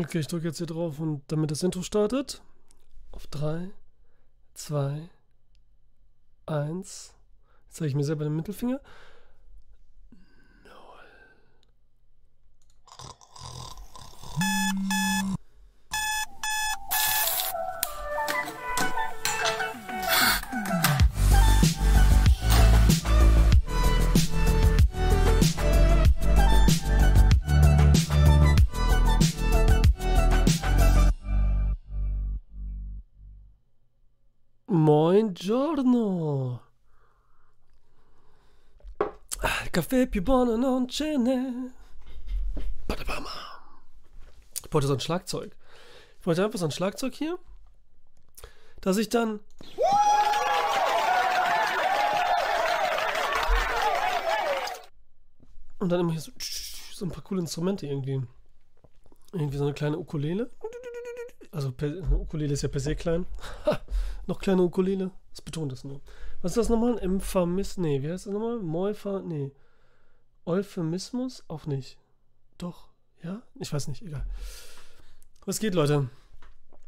Okay, ich drücke jetzt hier drauf und damit das Intro startet. Auf 3, 2, 1. Jetzt zeige ich mir selber den Mittelfinger. Caffè più buono non ce. Badabama. Ich wollte so ein Schlagzeug. Ich wollte einfach so ein Schlagzeug hier, dass ich dann. Und dann immer hier so, so ein paar coole Instrumente irgendwie. Irgendwie so eine kleine Ukulele. Also Ukulele ist ja per se klein. Noch kleine Ukulele. Das betont das nur. Was ist das nochmal? Emphamis? Nee, wie heißt das nochmal? Moifa? Nee. Euphemismus? Auch nicht. Doch. Ja? Ich weiß nicht. Egal. Was geht, Leute?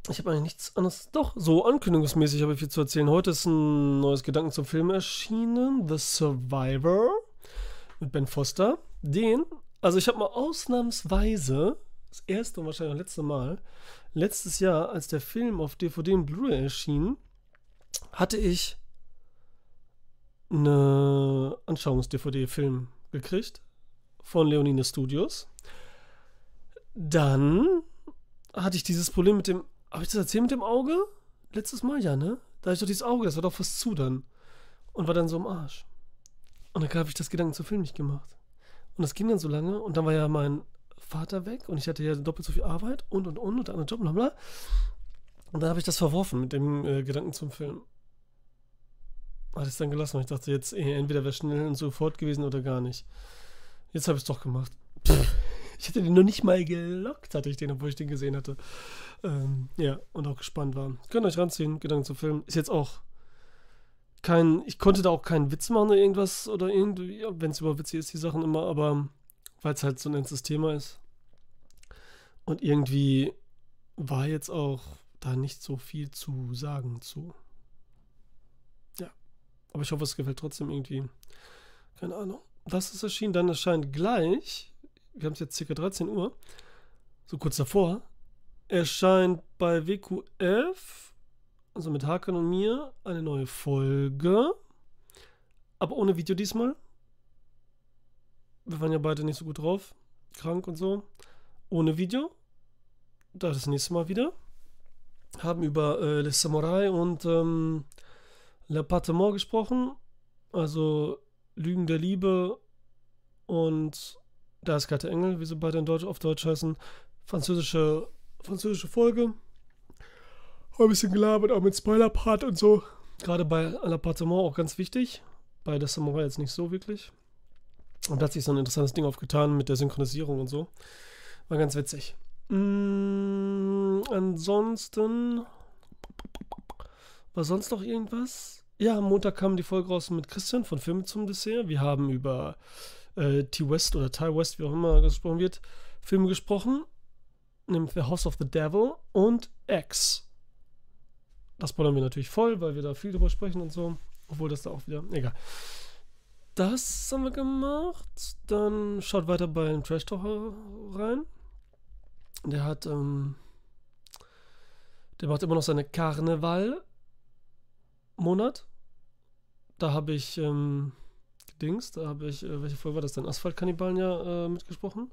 Ich habe eigentlich nichts anderes. Doch, so ankündigungsmäßig habe ich viel zu erzählen. Heute ist ein neues Gedanken zum Film erschienen. The Survivor. Mit Ben Foster. Den, also ich habe mal ausnahmsweise, das erste und wahrscheinlich auch letzte Mal, letztes Jahr, als der Film auf DVD und Blu-ray erschien, hatte ich eine Anschauungs-DVD-Film gekriegt von Leonine Studios. Dann hatte ich dieses Problem mit dem. Habe ich das erzählt mit dem Auge? Letztes Mal ja, ne? Da hatte ich doch dieses Auge, das war doch fast zu dann. Und war dann so im Arsch. Und dann habe ich das Gedanken zum Film nicht gemacht. Und das ging dann so lange und dann war ja mein Vater weg und ich hatte ja doppelt so viel Arbeit und und und und der andere Job, bla bla. Und dann habe ich das verworfen mit dem äh, Gedanken zum Film. Hatte es dann gelassen, weil ich dachte, jetzt eh, entweder wäre schnell und sofort gewesen oder gar nicht. Jetzt habe ich es doch gemacht. Pff, ich hätte den noch nicht mal gelockt, hatte ich den, obwohl ich den gesehen hatte. Ähm, ja, und auch gespannt war. Könnt euch ranziehen, Gedanken zum Film. Ist jetzt auch kein, ich konnte da auch keinen Witz machen oder irgendwas oder irgendwie, ja, wenn es über Witze ist, die Sachen immer, aber weil es halt so ein ernstes Thema ist. Und irgendwie war jetzt auch da nicht so viel zu sagen zu. Aber ich hoffe, es gefällt trotzdem irgendwie. Keine Ahnung. Das ist erschienen. Dann erscheint gleich, wir haben es jetzt circa 13 Uhr, so kurz davor, erscheint bei WQF, also mit Hakan und mir, eine neue Folge. Aber ohne Video diesmal. Wir waren ja beide nicht so gut drauf. Krank und so. Ohne Video. Da das nächste Mal wieder haben über äh, Le Samurai und ähm, L'Appartement gesprochen. Also Lügen der Liebe und Da ist kalte Engel, wie sie beide in Deutsch, auf Deutsch heißen. Französische, französische Folge. Ein bisschen gelabert, auch mit Spoiler-Part und so. Gerade bei L'Appartement auch ganz wichtig. Bei der Samurai jetzt nicht so wirklich. Und da hat sich so ein interessantes Ding aufgetan mit der Synchronisierung und so. War ganz witzig. Mm, ansonsten. War sonst noch irgendwas? Ja, am Montag kam die Folge raus mit Christian von Filme zum Dessert. Wir haben über äh, T-West oder Ty West, wie auch immer gesprochen wird, Filme gesprochen. Nämlich The House of the Devil und X. Das bollern wir natürlich voll, weil wir da viel drüber sprechen und so. Obwohl das da auch wieder. Egal. Das haben wir gemacht. Dann schaut weiter bei dem Trash Talker rein. Der hat, ähm, der macht immer noch seine Karneval-Monat. Da habe ich, ähm, Dings, da habe ich, äh, welche Folge war das denn? Asphaltkannibalen ja äh, mitgesprochen.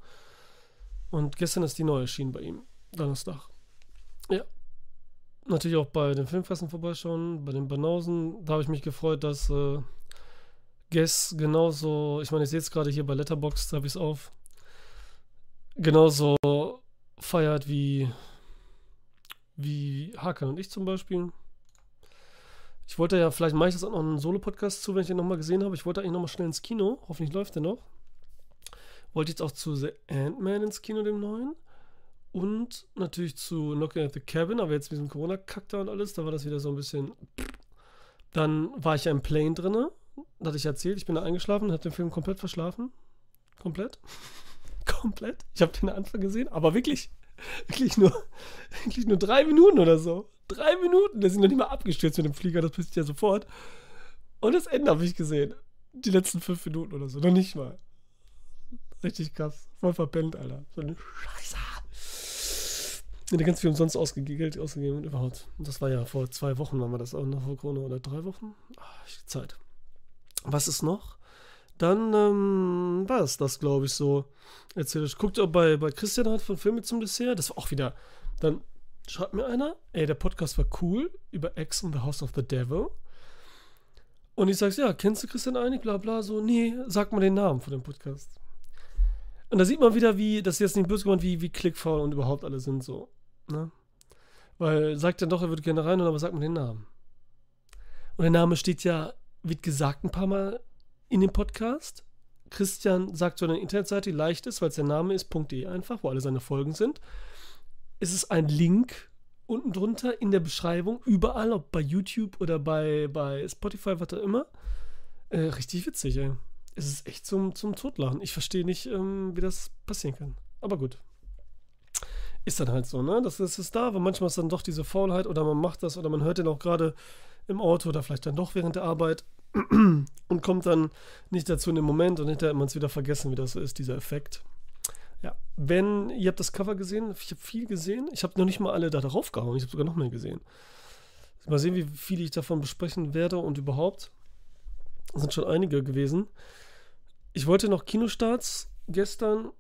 Und gestern ist die neue erschienen bei ihm. Donnerstag. Ja. Natürlich auch bei den Filmfressen vorbeischauen, bei den Banausen. Da habe ich mich gefreut, dass äh, Guess genauso, ich meine, ich sehe es gerade hier bei Letterboxd, habe ich es auf, genauso feiert wie, wie Hakan und ich zum Beispiel. Ich wollte ja, vielleicht mache ich das auch noch einen Solo-Podcast zu, wenn ich den nochmal gesehen habe. Ich wollte eigentlich nochmal schnell ins Kino. Hoffentlich läuft der noch. Wollte jetzt auch zu The Ant-Man ins Kino, dem neuen. Und natürlich zu Knocking at the Cabin, aber jetzt mit diesem Corona-Kack da und alles, da war das wieder so ein bisschen. Dann war ich ja im Plane drinne. Da hatte ich erzählt, ich bin da eingeschlafen, habe den Film komplett verschlafen. Komplett. komplett. Ich habe den Anfang gesehen, aber wirklich Wirklich nur, wirklich nur drei Minuten oder so. Drei Minuten. Der sind noch nicht mal abgestürzt mit dem Flieger, das passiert ja sofort. Und das Ende habe ich gesehen. Die letzten fünf Minuten oder so. Noch nicht mal. Richtig krass. Voll verpennt, Alter. So eine Scheiße. Ja, ganz viel umsonst ausgegeben, ausgegeben und überhaupt. Und das war ja vor zwei Wochen, waren wir das auch noch vor Corona oder drei Wochen. Ach, Zeit. Was ist noch? Dann ähm, war es das, glaube ich, so. Erzähl ich. Guckt auch bei, bei Christian halt von Filme zum Dessert. Das war auch wieder. Dann schreibt mir einer, ey, der Podcast war cool über X und The House of the Devil. Und ich sag's, ja, kennst du Christian eigentlich? Bla bla, so, nee, sag mal den Namen von dem Podcast. Und da sieht man wieder, wie, das ist jetzt nicht böse gemeint, wie, wie klickfaul und überhaupt alle sind so. Ne? Weil sagt dann doch, er würde gerne rein, aber sagt mal den Namen. Und der Name steht ja, wird gesagt ein paar Mal in dem Podcast. Christian sagt so eine Internetseite, die leicht ist, weil es der Name ist, .de einfach, wo alle seine Folgen sind. Es ist ein Link unten drunter in der Beschreibung, überall, ob bei YouTube oder bei, bei Spotify, was auch immer. Äh, richtig witzig, ey. Es ist echt zum, zum Totlachen. Ich verstehe nicht, ähm, wie das passieren kann. Aber gut. Ist dann halt so, ne? Das, das ist da, aber manchmal ist dann doch diese Faulheit oder man macht das oder man hört den auch gerade im Auto oder vielleicht dann doch während der Arbeit und kommt dann nicht dazu in dem Moment und hinterher hat man es wieder vergessen, wie das so ist, dieser Effekt. Ja, wenn, ihr habt das Cover gesehen, ich habe viel gesehen, ich habe noch nicht mal alle da drauf gehauen, ich habe sogar noch mehr gesehen. Mal sehen, wie viel ich davon besprechen werde und überhaupt. Das sind schon einige gewesen. Ich wollte noch Kinostarts. Gestern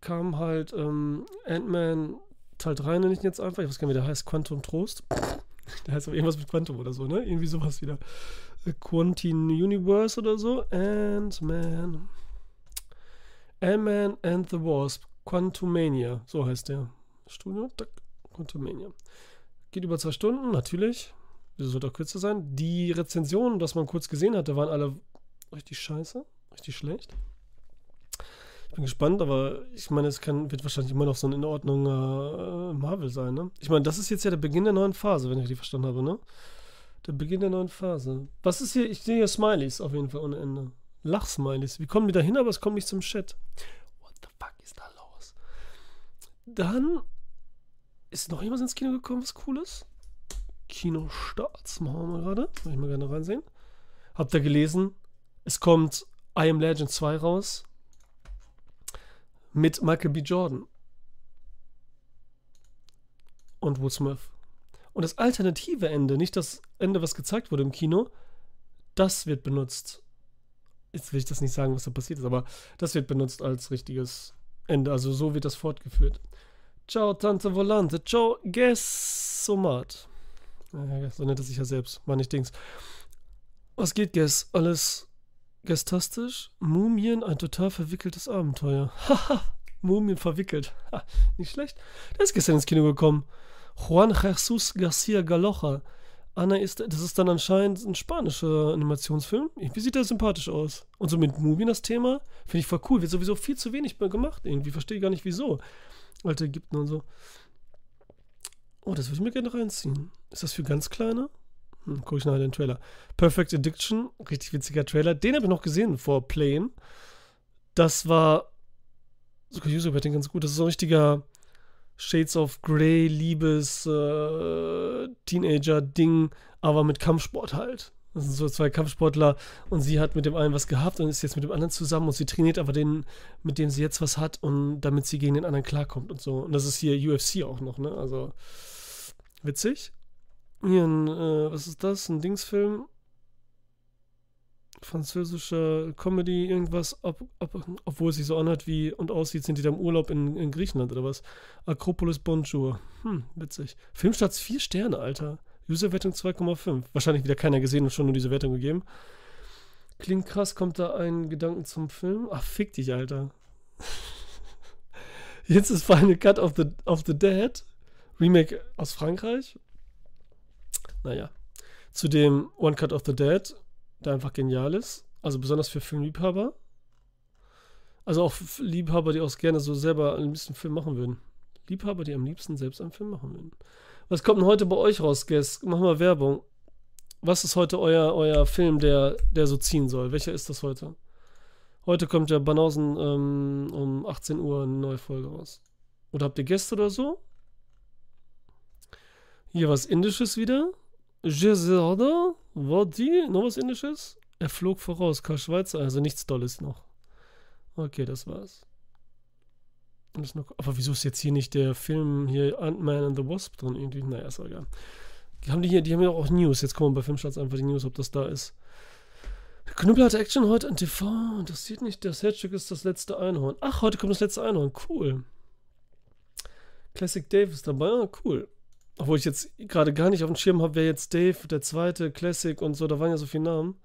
kam halt ähm, Ant-Man Teil 3, nenne ich jetzt einfach. Ich weiß gar nicht, wie der heißt. Quantum Trost. Der heißt aber irgendwas mit Quantum oder so, ne? Irgendwie sowas wieder. Quantin Universe oder so. Ant-Man. Ant-Man and the Wasp. Quantumania. So heißt der. Studio. Quantumania. Geht über zwei Stunden, natürlich. Das wird auch kürzer sein. Die Rezensionen, das man kurz gesehen hatte, waren alle richtig scheiße. Richtig schlecht. Ich bin gespannt, aber ich meine, es kann, wird wahrscheinlich immer noch so ein in Ordnung äh, Marvel sein, ne? Ich meine, das ist jetzt ja der Beginn der neuen Phase, wenn ich richtig verstanden habe, ne? Der Beginn der neuen Phase. Was ist hier? Ich sehe hier Smileys auf jeden Fall ohne Ende. Lachsmileys. Wie kommen die da hin, aber es kommt nicht zum Chat. What the fuck ist da los? Dann ist noch jemand ins Kino gekommen, was Cooles? Kinostarts. Machen wir gerade. Möchte ich mal gerne reinsehen. Habt ihr gelesen? Es kommt I Am Legend 2 raus. Mit Michael B. Jordan. Und Will Smith. Und das alternative Ende, nicht das Ende, was gezeigt wurde im Kino, das wird benutzt. Jetzt will ich das nicht sagen, was da passiert ist, aber das wird benutzt als richtiges Ende. Also so wird das fortgeführt. Ciao, Tante Volante. Ciao, Gessomat. So nennt er sich ja selbst. War nicht Dings. Was geht, Guess? Alles gestastisch? Mumien, ein total verwickeltes Abenteuer. Haha, Mumien verwickelt. Nicht schlecht. Der ist gestern ins Kino gekommen. Juan Jesus Garcia Galocha. Anna ist, das ist dann anscheinend ein spanischer Animationsfilm. Irgendwie sieht der sympathisch aus. Und so mit Mumien das Thema, finde ich voll cool. Wird sowieso viel zu wenig gemacht. Irgendwie verstehe ich gar nicht wieso. Alte Ägypten und so. Oh, das würde ich mir gerne reinziehen. Ist das für ganz kleine? Hm, gucke ich nachher den Trailer. Perfect Addiction, richtig witziger Trailer. Den habe ich noch gesehen vor Playing. Das war sogar User Betting ganz gut. Das ist so ein richtiger Shades of Grey, Liebes, äh, Teenager-Ding, aber mit Kampfsport halt. Das sind so zwei Kampfsportler und sie hat mit dem einen was gehabt und ist jetzt mit dem anderen zusammen und sie trainiert aber den, mit dem sie jetzt was hat und damit sie gegen den anderen klarkommt und so. Und das ist hier UFC auch noch, ne? Also witzig. Hier ein, äh, was ist das? Ein Dingsfilm französische Comedy, irgendwas, ob, ob, obwohl es sich so anhört wie und aussieht, sind die da im Urlaub in, in Griechenland oder was? Akropolis Bonjour. Hm, witzig. Filmstarts 4 Sterne, Alter. Userwertung 2,5. Wahrscheinlich wieder keiner gesehen und schon nur diese Wertung gegeben. Klingt krass, kommt da ein Gedanken zum Film? Ach, fick dich, Alter. Jetzt ist Final Cut of the, of the Dead. Remake aus Frankreich. Naja. Zu dem One Cut of the Dead der einfach genial ist. Also besonders für Filmliebhaber. Also auch Liebhaber, die auch gerne so selber ein bisschen Film machen würden. Liebhaber, die am liebsten selbst einen Film machen würden. Was kommt denn heute bei euch raus, Guess? Mach mal Werbung. Was ist heute euer, euer Film, der, der so ziehen soll? Welcher ist das heute? Heute kommt ja Banausen ähm, um 18 Uhr eine neue Folge raus. Oder habt ihr Gäste oder so? Hier was Indisches wieder. Gisarda, war die? Noch was Indisches? Er flog voraus, Karl Schweizer, also nichts Dolles noch. Okay, das war's. Aber wieso ist jetzt hier nicht der Film hier Ant-Man and the Wasp drin? Irgendwie? Naja, ist egal. Die haben die hier, die haben ja auch News. Jetzt kommen wir bei Filmstarts einfach die News, ob das da ist. Knüppel hat Action heute an TV. Interessiert nicht. Das Herzstück ist das letzte Einhorn. Ach, heute kommt das letzte Einhorn. Cool. Classic Dave ist dabei. Ah, cool. Obwohl ich jetzt gerade gar nicht auf dem Schirm habe, wer jetzt Dave, der zweite, Classic und so, da waren ja so viele Namen.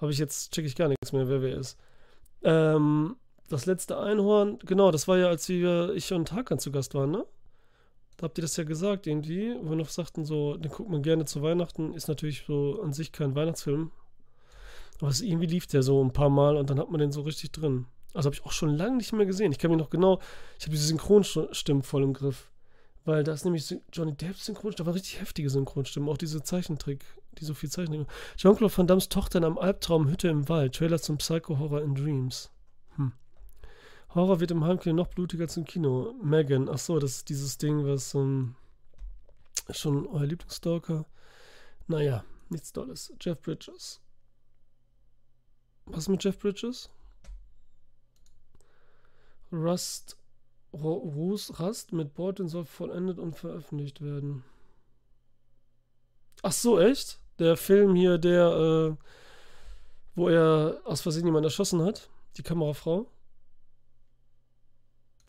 Habe ich jetzt, check ich gar nichts mehr, wer wer ist. Ähm, das letzte Einhorn, genau, das war ja, als wir, ich und Hakan zu Gast waren, ne? Da habt ihr das ja gesagt irgendwie, wo wir noch sagten, so, den guckt man gerne zu Weihnachten, ist natürlich so an sich kein Weihnachtsfilm. Aber es irgendwie lief der so ein paar Mal und dann hat man den so richtig drin. Also habe ich auch schon lange nicht mehr gesehen. Ich kann mir noch genau, ich habe diese Synchronstimmen voll im Griff. Weil da ist nämlich Johnny Depps Synchronstimme, da war richtig heftige Synchronstimmen, auch diese Zeichentrick, die so viel Zeichen. Jean-Claude Van Dammes Tochter in einem Albtraum, Hütte im Wald, Trailer zum Psycho-Horror in Dreams. Hm. Horror wird im Heimkino noch blutiger im Kino. Megan, ach so, das ist dieses Ding, was ähm, schon euer Lieblingsstalker. Naja, nichts Dolles. Jeff Bridges. Was mit Jeff Bridges? Rust Ruß Rast mit Borten soll vollendet und veröffentlicht werden. Ach so, echt? Der Film hier, der, äh, wo er aus Versehen jemanden erschossen hat, die Kamerafrau.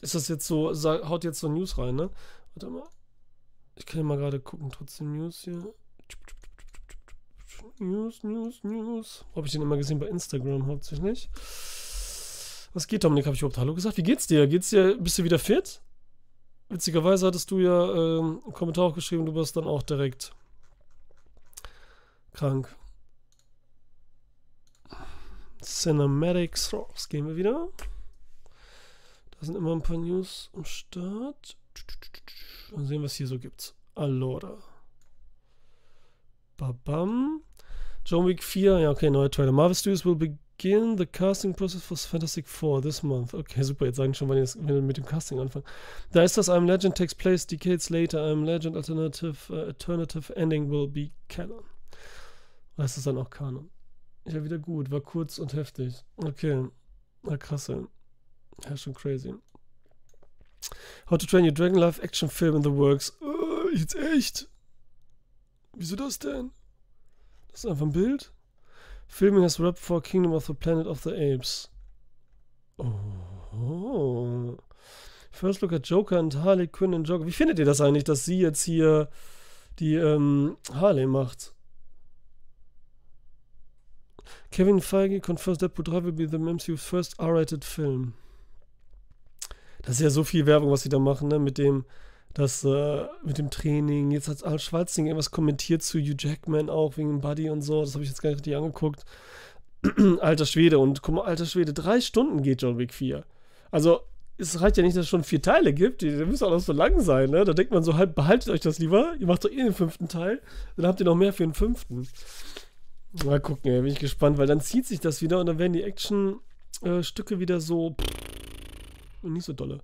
Ist das jetzt so, haut jetzt so News rein, ne? Warte mal. Ich kann ja mal gerade gucken, trotzdem News hier. News, News, News. Wo habe ich den immer gesehen? Bei Instagram hauptsächlich. Was geht, Dominik? Habe ich überhaupt Hallo gesagt? Wie geht's dir? Geht's dir? Bist du wieder fit? Witzigerweise hattest du ja ähm, einen Kommentar auch geschrieben, du wirst dann auch direkt krank. Cinematics raus. Gehen wir wieder. Da sind immer ein paar News am Start. Mal sehen, was hier so gibt. Allora. Babam. John Wick 4. Ja, okay, neuer Trailer. Marvel Studios will begin begin the casting process for Fantastic Four this month. Okay, super, jetzt sagen schon, wann wir mit dem Casting anfangen. Da ist das I'm Legend takes place decades later. I'm Legend alternative, uh, alternative ending will be canon. Oder ist das dann auch Kanon? Ja, wieder gut, war kurz und heftig. Okay, na krass, ey. Ja, schon crazy. How to Train Your Dragon Live Action Film in the Works. Uh, jetzt echt? Wieso das denn? Das ist einfach ein Bild? Filming has wrapped for Kingdom of the Planet of the Apes. Oh. First look at Joker and Harley Quinn and Joker. Wie findet ihr das eigentlich, dass sie jetzt hier die ähm, Harley macht? Kevin Feige confirms Deadpool 3 will be the MCU's first R-rated film. Das ist ja so viel Werbung, was sie da machen, ne? Mit dem das äh, mit dem Training. Jetzt hat Arnold Schwarzenegger irgendwas kommentiert zu Hugh Jackman auch wegen Buddy und so. Das habe ich jetzt gar nicht richtig angeguckt. alter Schwede. Und guck mal, alter Schwede, drei Stunden geht John Wick 4. Also, es reicht ja nicht, dass es schon vier Teile gibt. Die, die müssen auch noch so lang sein, ne? Da denkt man so, halt, behaltet euch das lieber. Ihr macht doch eh den fünften Teil. Dann habt ihr noch mehr für den fünften. Mal gucken, ey, bin ich gespannt, weil dann zieht sich das wieder und dann werden die Action-Stücke äh, wieder so. Pff, nicht so dolle.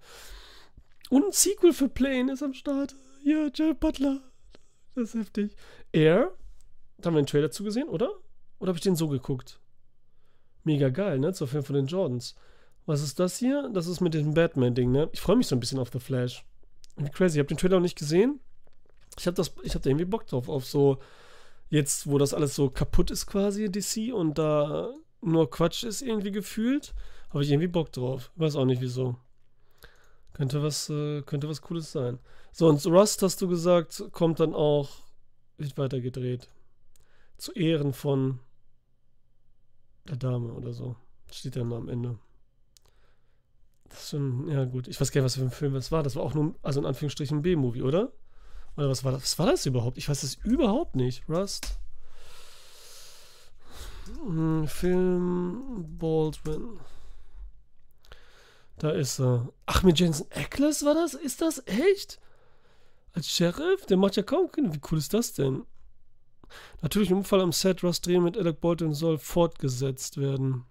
Und ein Sequel für Plane ist am Start. Ja, Jeff Butler. Das ist heftig. Air. Da haben wir einen Trailer zugesehen, oder? Oder habe ich den so geguckt? Mega geil, ne? Zur Film von den Jordans. Was ist das hier? Das ist mit dem Batman-Ding, ne? Ich freue mich so ein bisschen auf The Flash. Wie crazy. Ich habe den Trailer noch nicht gesehen. Ich habe hab da irgendwie Bock drauf, auf so, jetzt, wo das alles so kaputt ist quasi, DC, und da nur Quatsch ist irgendwie gefühlt, habe ich irgendwie Bock drauf. Weiß auch nicht wieso. Könnte was, äh, könnte was Cooles sein. So, und Rust, hast du gesagt, kommt dann auch, wird weiter gedreht. Zu Ehren von der Dame oder so. Steht dann am Ende. Das ist schon, ja gut. Ich weiß gar nicht, was für ein Film das war. Das war auch nur, also in Anführungsstrichen ein B-Movie, oder? Oder was war das? Was war das überhaupt? Ich weiß das überhaupt nicht. Rust. Hm, Film Baldwin. Da ist er. Ach, mit Jensen Ackles war das? Ist das echt? Als Sheriff? Der macht ja kaum Kinder. Wie cool ist das denn? Natürlich im Unfall am Set Ross Dreh mit Alec Baldwin soll fortgesetzt werden.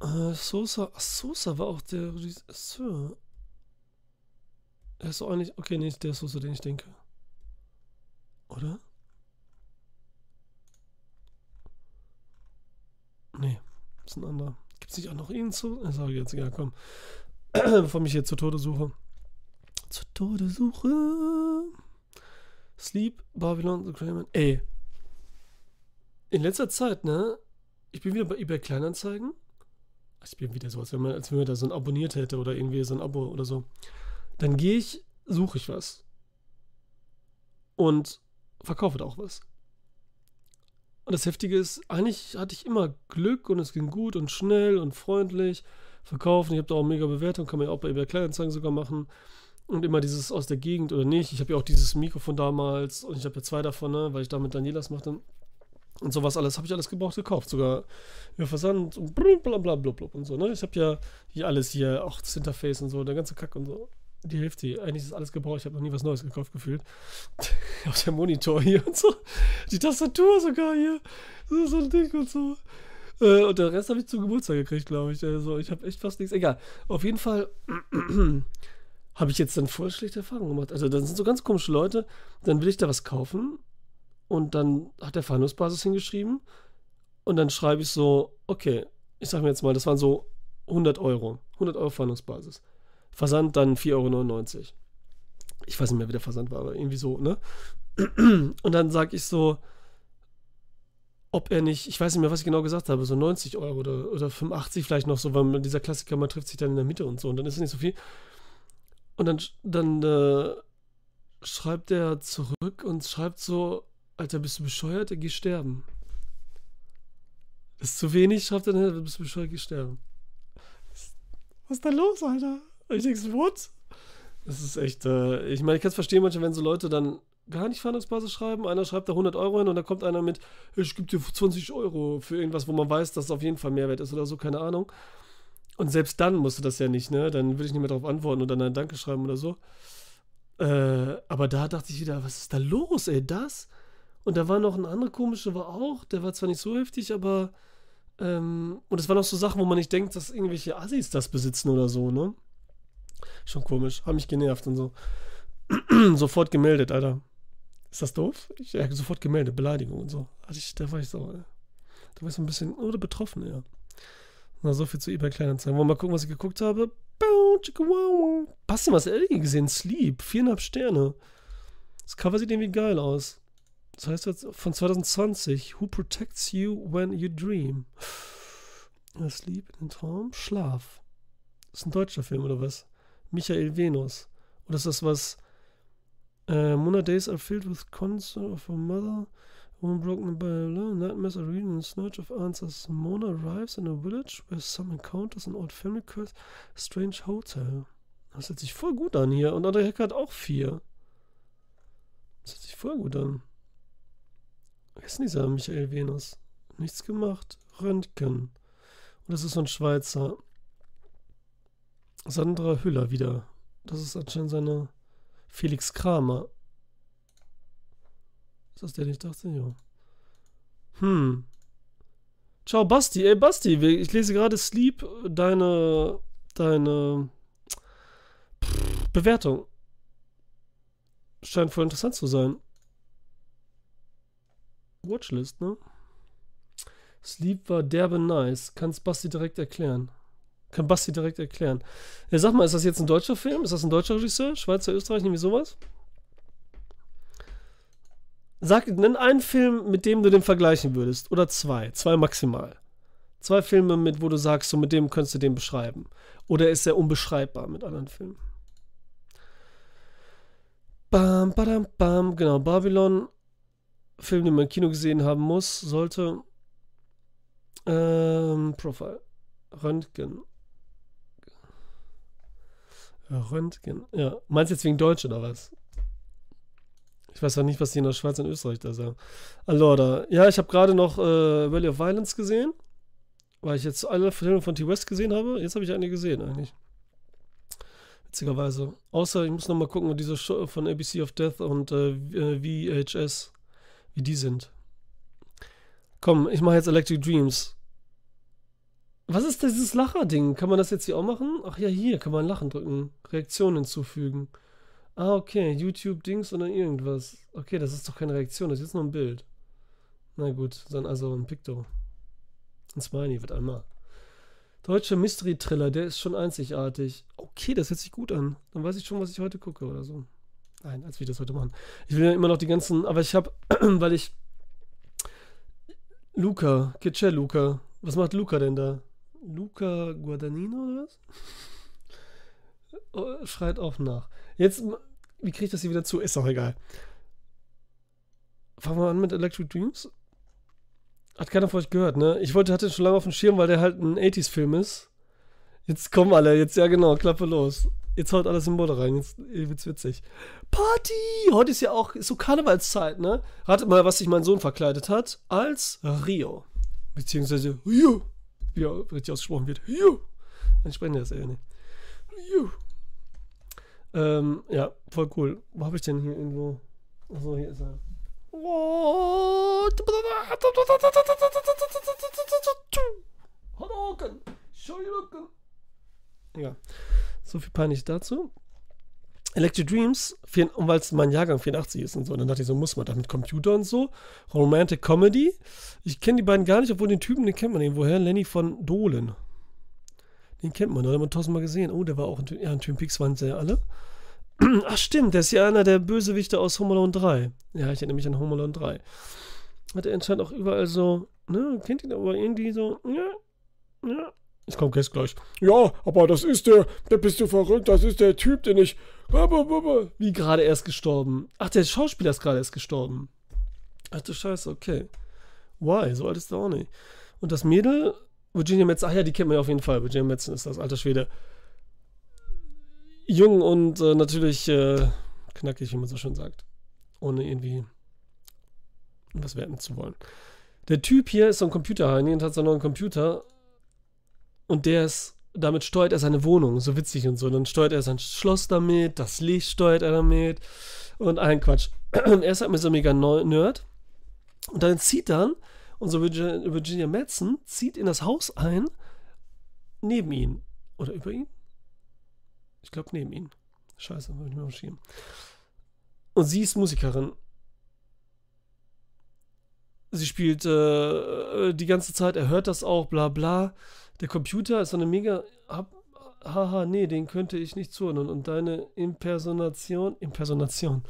Äh, Sosa, ach, Sosa war auch der Regisseur. Er ist so eigentlich. Okay, nee, der ist so, so den ich denke. Oder? Nee, ist ein anderer. Gibt es nicht auch noch ihn zu? Ich sage jetzt, ja, komm. Bevor mich jetzt zur Tode suche. Zur Tode suche. Sleep, Babylon, The Crayman. Ey. In letzter Zeit, ne? Ich bin wieder bei eBay Kleinanzeigen. Ich bin wieder so, als wenn man, als wenn man da so ein abonniert hätte oder irgendwie so ein Abo oder so. Dann gehe ich, suche ich was. Und verkaufe da auch was. Und das Heftige ist, eigentlich hatte ich immer Glück und es ging gut und schnell und freundlich. Verkaufen, ich habe da auch mega Bewertung, kann man ja auch bei eBay Kleinanzeigen sogar machen. Und immer dieses aus der Gegend oder nicht. Ich habe ja auch dieses Mikrofon damals und ich habe ja zwei davon, ne, weil ich damit Danielas machte. Und sowas alles habe ich alles gebraucht gekauft. Sogar über Versand und blablabla und so. Ne? Ich habe ja hier alles hier, auch das Interface und so, der ganze Kack und so die Hälfte. Eigentlich ist alles gebraucht. Ich habe noch nie was Neues gekauft gefühlt. Auch der Monitor hier und so. Die Tastatur sogar hier. So, ein Ding und so. Äh, und der Rest habe ich zum Geburtstag gekriegt, glaube ich. Also ich habe echt fast nichts. Egal. Auf jeden Fall habe ich jetzt dann voll schlechte Erfahrungen gemacht. Also dann sind so ganz komische Leute. Dann will ich da was kaufen. Und dann hat der Verhandlungsbasis hingeschrieben. Und dann schreibe ich so, okay, ich sage mir jetzt mal, das waren so 100 Euro. 100 Euro Verhandlungsbasis. Versand dann 4,99 Euro. Ich weiß nicht mehr, wie der Versand war, aber irgendwie so, ne? Und dann sage ich so, ob er nicht, ich weiß nicht mehr, was ich genau gesagt habe, so 90 Euro oder, oder 85 vielleicht noch so, weil dieser Klassiker, man trifft sich dann in der Mitte und so und dann ist es nicht so viel. Und dann, dann äh, schreibt er zurück und schreibt so, Alter, bist du bescheuert? Geh sterben. Ist zu wenig, schreibt er, dann, bist du bescheuert, geh sterben. Was ist da los, Alter? Und ich denke so, what? Das ist echt, äh, ich meine, ich kann es verstehen manchmal, wenn so Leute dann gar nicht Verhandlungsbasis schreiben. Einer schreibt da 100 Euro hin und dann kommt einer mit, ich gebe dir 20 Euro für irgendwas, wo man weiß, dass es auf jeden Fall Mehrwert ist oder so, keine Ahnung. Und selbst dann musst du das ja nicht, ne? Dann würde ich nicht mehr darauf antworten oder dann ein Danke schreiben oder so. Äh, aber da dachte ich wieder, was ist da los, ey, das? Und da war noch ein anderer komischer, war auch, der war zwar nicht so heftig, aber ähm, und es waren auch so Sachen, wo man nicht denkt, dass irgendwelche Assis das besitzen oder so, ne? Schon komisch. Haben mich genervt und so. sofort gemeldet, Alter. Ist das doof? Ich ja, sofort gemeldet, Beleidigung und so. Also ich, da war ich so, da war ich so ein bisschen, oder betroffen, ja. Na, so viel zu eBay Kleinanzeigen. Wollen wir mal gucken, was ich geguckt habe? Passt was Ellie gesehen? Sleep, viereinhalb Sterne. Das Cover sieht irgendwie geil aus. Das heißt jetzt von 2020. Who protects you when you dream? Sleep in den Traum? Schlaf. Ist ein deutscher Film oder was? Michael Venus. Oder ist das was? Uh, Mona days are filled with concern of her mother, woman broken by love, nightmares are reading in search of answers. Mona arrives in a village where some encounters an old family curse a strange hotel. Das hört sich voll gut an hier. Und André Hecker hat auch vier. Das hört sich voll gut an. Wer ist denn dieser Michael Venus? Nichts gemacht. Röntgen. Und das ist so ein Schweizer. Sandra Hüller wieder. Das ist anscheinend seine Felix Kramer. Ist das der, den ich dachte? Ja. Hm. Ciao, Basti. Ey, Basti, ich lese gerade Sleep, deine, deine Bewertung. Scheint voll interessant zu sein. Watchlist, ne? Sleep war derbe nice. Kannst Basti direkt erklären. Kann Basti direkt erklären. Ja, sag mal, ist das jetzt ein deutscher Film? Ist das ein deutscher Regisseur? Schweizer, Österreich, irgendwie sowas? Sag, nenn einen Film, mit dem du den vergleichen würdest. Oder zwei. Zwei maximal. Zwei Filme, mit wo du sagst, so mit dem könntest du den beschreiben. Oder ist er unbeschreibbar mit anderen Filmen? Bam, badam, bam. Genau, Babylon. Film, den man im Kino gesehen haben muss, sollte. Ähm, Profile. Röntgen. Röntgen. Ja. Meinst du jetzt wegen Deutsch oder was? Ich weiß ja nicht, was die in der Schweiz und Österreich da sagen. Allora. Ja, ich habe gerade noch äh, Valley of Violence gesehen. Weil ich jetzt alle Filme von T-West gesehen habe. Jetzt habe ich eine gesehen eigentlich. Witzigerweise. Außer ich muss noch mal gucken, diese Show von ABC of Death und äh, VHS, wie die sind. Komm, ich mache jetzt Electric Dreams. Was ist dieses Lacher-Ding? Kann man das jetzt hier auch machen? Ach ja, hier kann man Lachen drücken. Reaktion hinzufügen. Ah, okay. YouTube-Dings oder irgendwas. Okay, das ist doch keine Reaktion, das ist jetzt nur ein Bild. Na gut, dann also ein Picto. Ein Smiley wird einmal. Deutscher Mystery-Thriller, der ist schon einzigartig. Okay, das hört sich gut an. Dann weiß ich schon, was ich heute gucke oder so. Nein, als wir das heute machen. Ich will ja immer noch die ganzen, aber ich habe, weil ich Luca, Kitcher Luca. Was macht Luca denn da? Luca Guadagnino oder was? Oh, schreit auch nach. Jetzt, wie kriege ich das hier wieder zu? Ist doch egal. Fangen wir an mit Electric Dreams. Hat keiner von euch gehört, ne? Ich wollte, hatte schon lange auf dem Schirm, weil der halt ein 80s-Film ist. Jetzt kommen alle, jetzt, ja genau, Klappe los. Jetzt haut alles in Mode rein, jetzt wird's witzig. Party! Heute ist ja auch ist so Karnevalszeit, ne? Ratet mal, was sich mein Sohn verkleidet hat. Als Rio. Beziehungsweise Rio. Wie er richtig ausgesprochen wird. Rio. Dann sprechen wir das eher nicht. Rio. Ähm, ja, voll cool. Wo habe ich denn hier irgendwo? Achso, hier ist er. Shoryuken! Ja, so viel peinlich dazu. Electric Dreams, und weil es mein Jahrgang 84 ist und so, dann dachte ich so, muss man da mit Computer und so. Romantic Comedy. Ich kenne die beiden gar nicht, obwohl den Typen, den kennt man irgendwoher. Lenny von Dohlen. Den kennt man, oder? Hat man tausendmal gesehen. Oh, der war auch in, ja, in Twin Peaks, waren sie ja alle. Ach stimmt, der ist ja einer der Bösewichte aus Home Alone 3. Ja, ich erinnere mich an Home Alone 3. Hat er anscheinend auch überall so, ne, kennt ihn aber irgendwie so, ja, ja. Ich komme jetzt gleich. Ja, aber das ist der, der bist du verrückt, das ist der Typ, den ich. Wie gerade erst gestorben. Ach, der Schauspieler ist gerade erst gestorben. Ach du Scheiße, okay. Why? So alt ist der auch nicht. Und das Mädel, Virginia Metz, ach ja, die kennt man ja auf jeden Fall. Virginia Metzen ist das alter Schwede jung und äh, natürlich äh, knackig, wie man so schön sagt. Ohne irgendwie was werten zu wollen. Der Typ hier ist so ein Computerheini und hat so einen neuen Computer. Und der ist, damit steuert er seine Wohnung, so witzig und so. Dann steuert er sein Schloss damit, das Licht steuert er damit und ein Quatsch. er ist halt mit so mega Nerd. Und dann zieht dann, unsere Virginia Madsen zieht in das Haus ein, neben ihn. Oder über ihn? Ich glaube neben ihn. Scheiße, habe ich mir aufgeschrieben. Und sie ist Musikerin. Sie spielt äh, die ganze Zeit, er hört das auch, bla bla. Der Computer ist so eine mega. haha, nee, den könnte ich nicht zuhören. Und deine Impersonation, Impersonation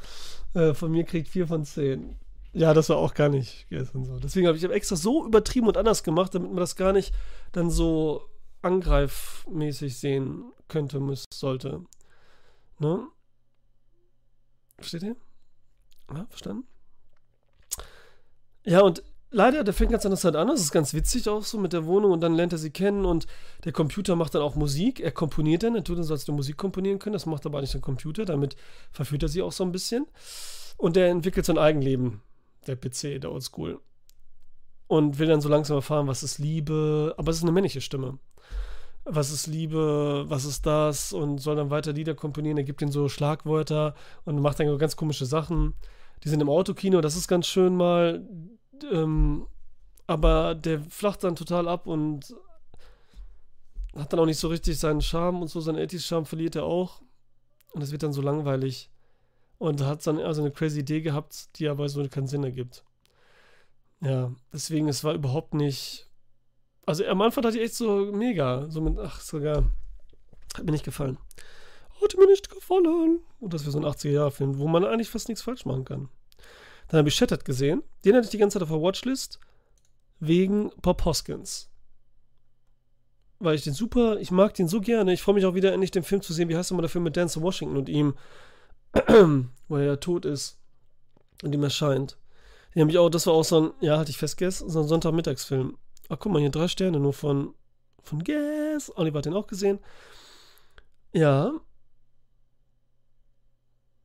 äh, von mir kriegt 4 von 10. Ja, das war auch gar nicht gestern so. Deswegen habe ich extra so übertrieben und anders gemacht, damit man das gar nicht dann so angreifmäßig sehen könnte, muss, sollte. Ne? Versteht ihr? Ja, verstanden? Ja, und leider, der fängt ganz anders halt an. Das ist ganz witzig auch so mit der Wohnung und dann lernt er sie kennen und der Computer macht dann auch Musik. Er komponiert dann, er tut dann so, als du Musik komponieren können. Das macht aber nicht der Computer. Damit verführt er sie auch so ein bisschen. Und der entwickelt sein Eigenleben, der PC, der Oldschool. Und will dann so langsam erfahren, was ist Liebe. Aber es ist eine männliche Stimme was ist Liebe, was ist das und soll dann weiter Lieder komponieren. Er gibt ihnen so Schlagwörter und macht dann ganz komische Sachen. Die sind im Autokino, das ist ganz schön mal. Ähm, aber der flacht dann total ab und hat dann auch nicht so richtig seinen Charme und so, seinen 80s-Charme verliert er auch. Und es wird dann so langweilig. Und hat dann also eine crazy Idee gehabt, die aber so keinen Sinn ergibt. Ja, deswegen, es war überhaupt nicht also am Anfang dachte ich echt so mega. So mit, ach, sogar. Hat mir nicht gefallen. Hat mir nicht gefallen. Und das wäre so ein 80er-Jahre-Film, wo man eigentlich fast nichts falsch machen kann. Dann habe ich Shattered gesehen. Den hatte ich die ganze Zeit auf der Watchlist. Wegen Bob Hoskins. Weil ich den super, ich mag den so gerne. Ich freue mich auch wieder endlich den Film zu sehen. Wie heißt nochmal der Film mit Dance Washington und ihm? wo er ja tot ist. Und ihm erscheint. Den habe ich auch, das war auch so ein, ja, hatte ich festgegessen, so ein Sonntagmittagsfilm. Ach, guck mal, hier drei Sterne nur von, von Guess. Oliver hat den auch gesehen. Ja.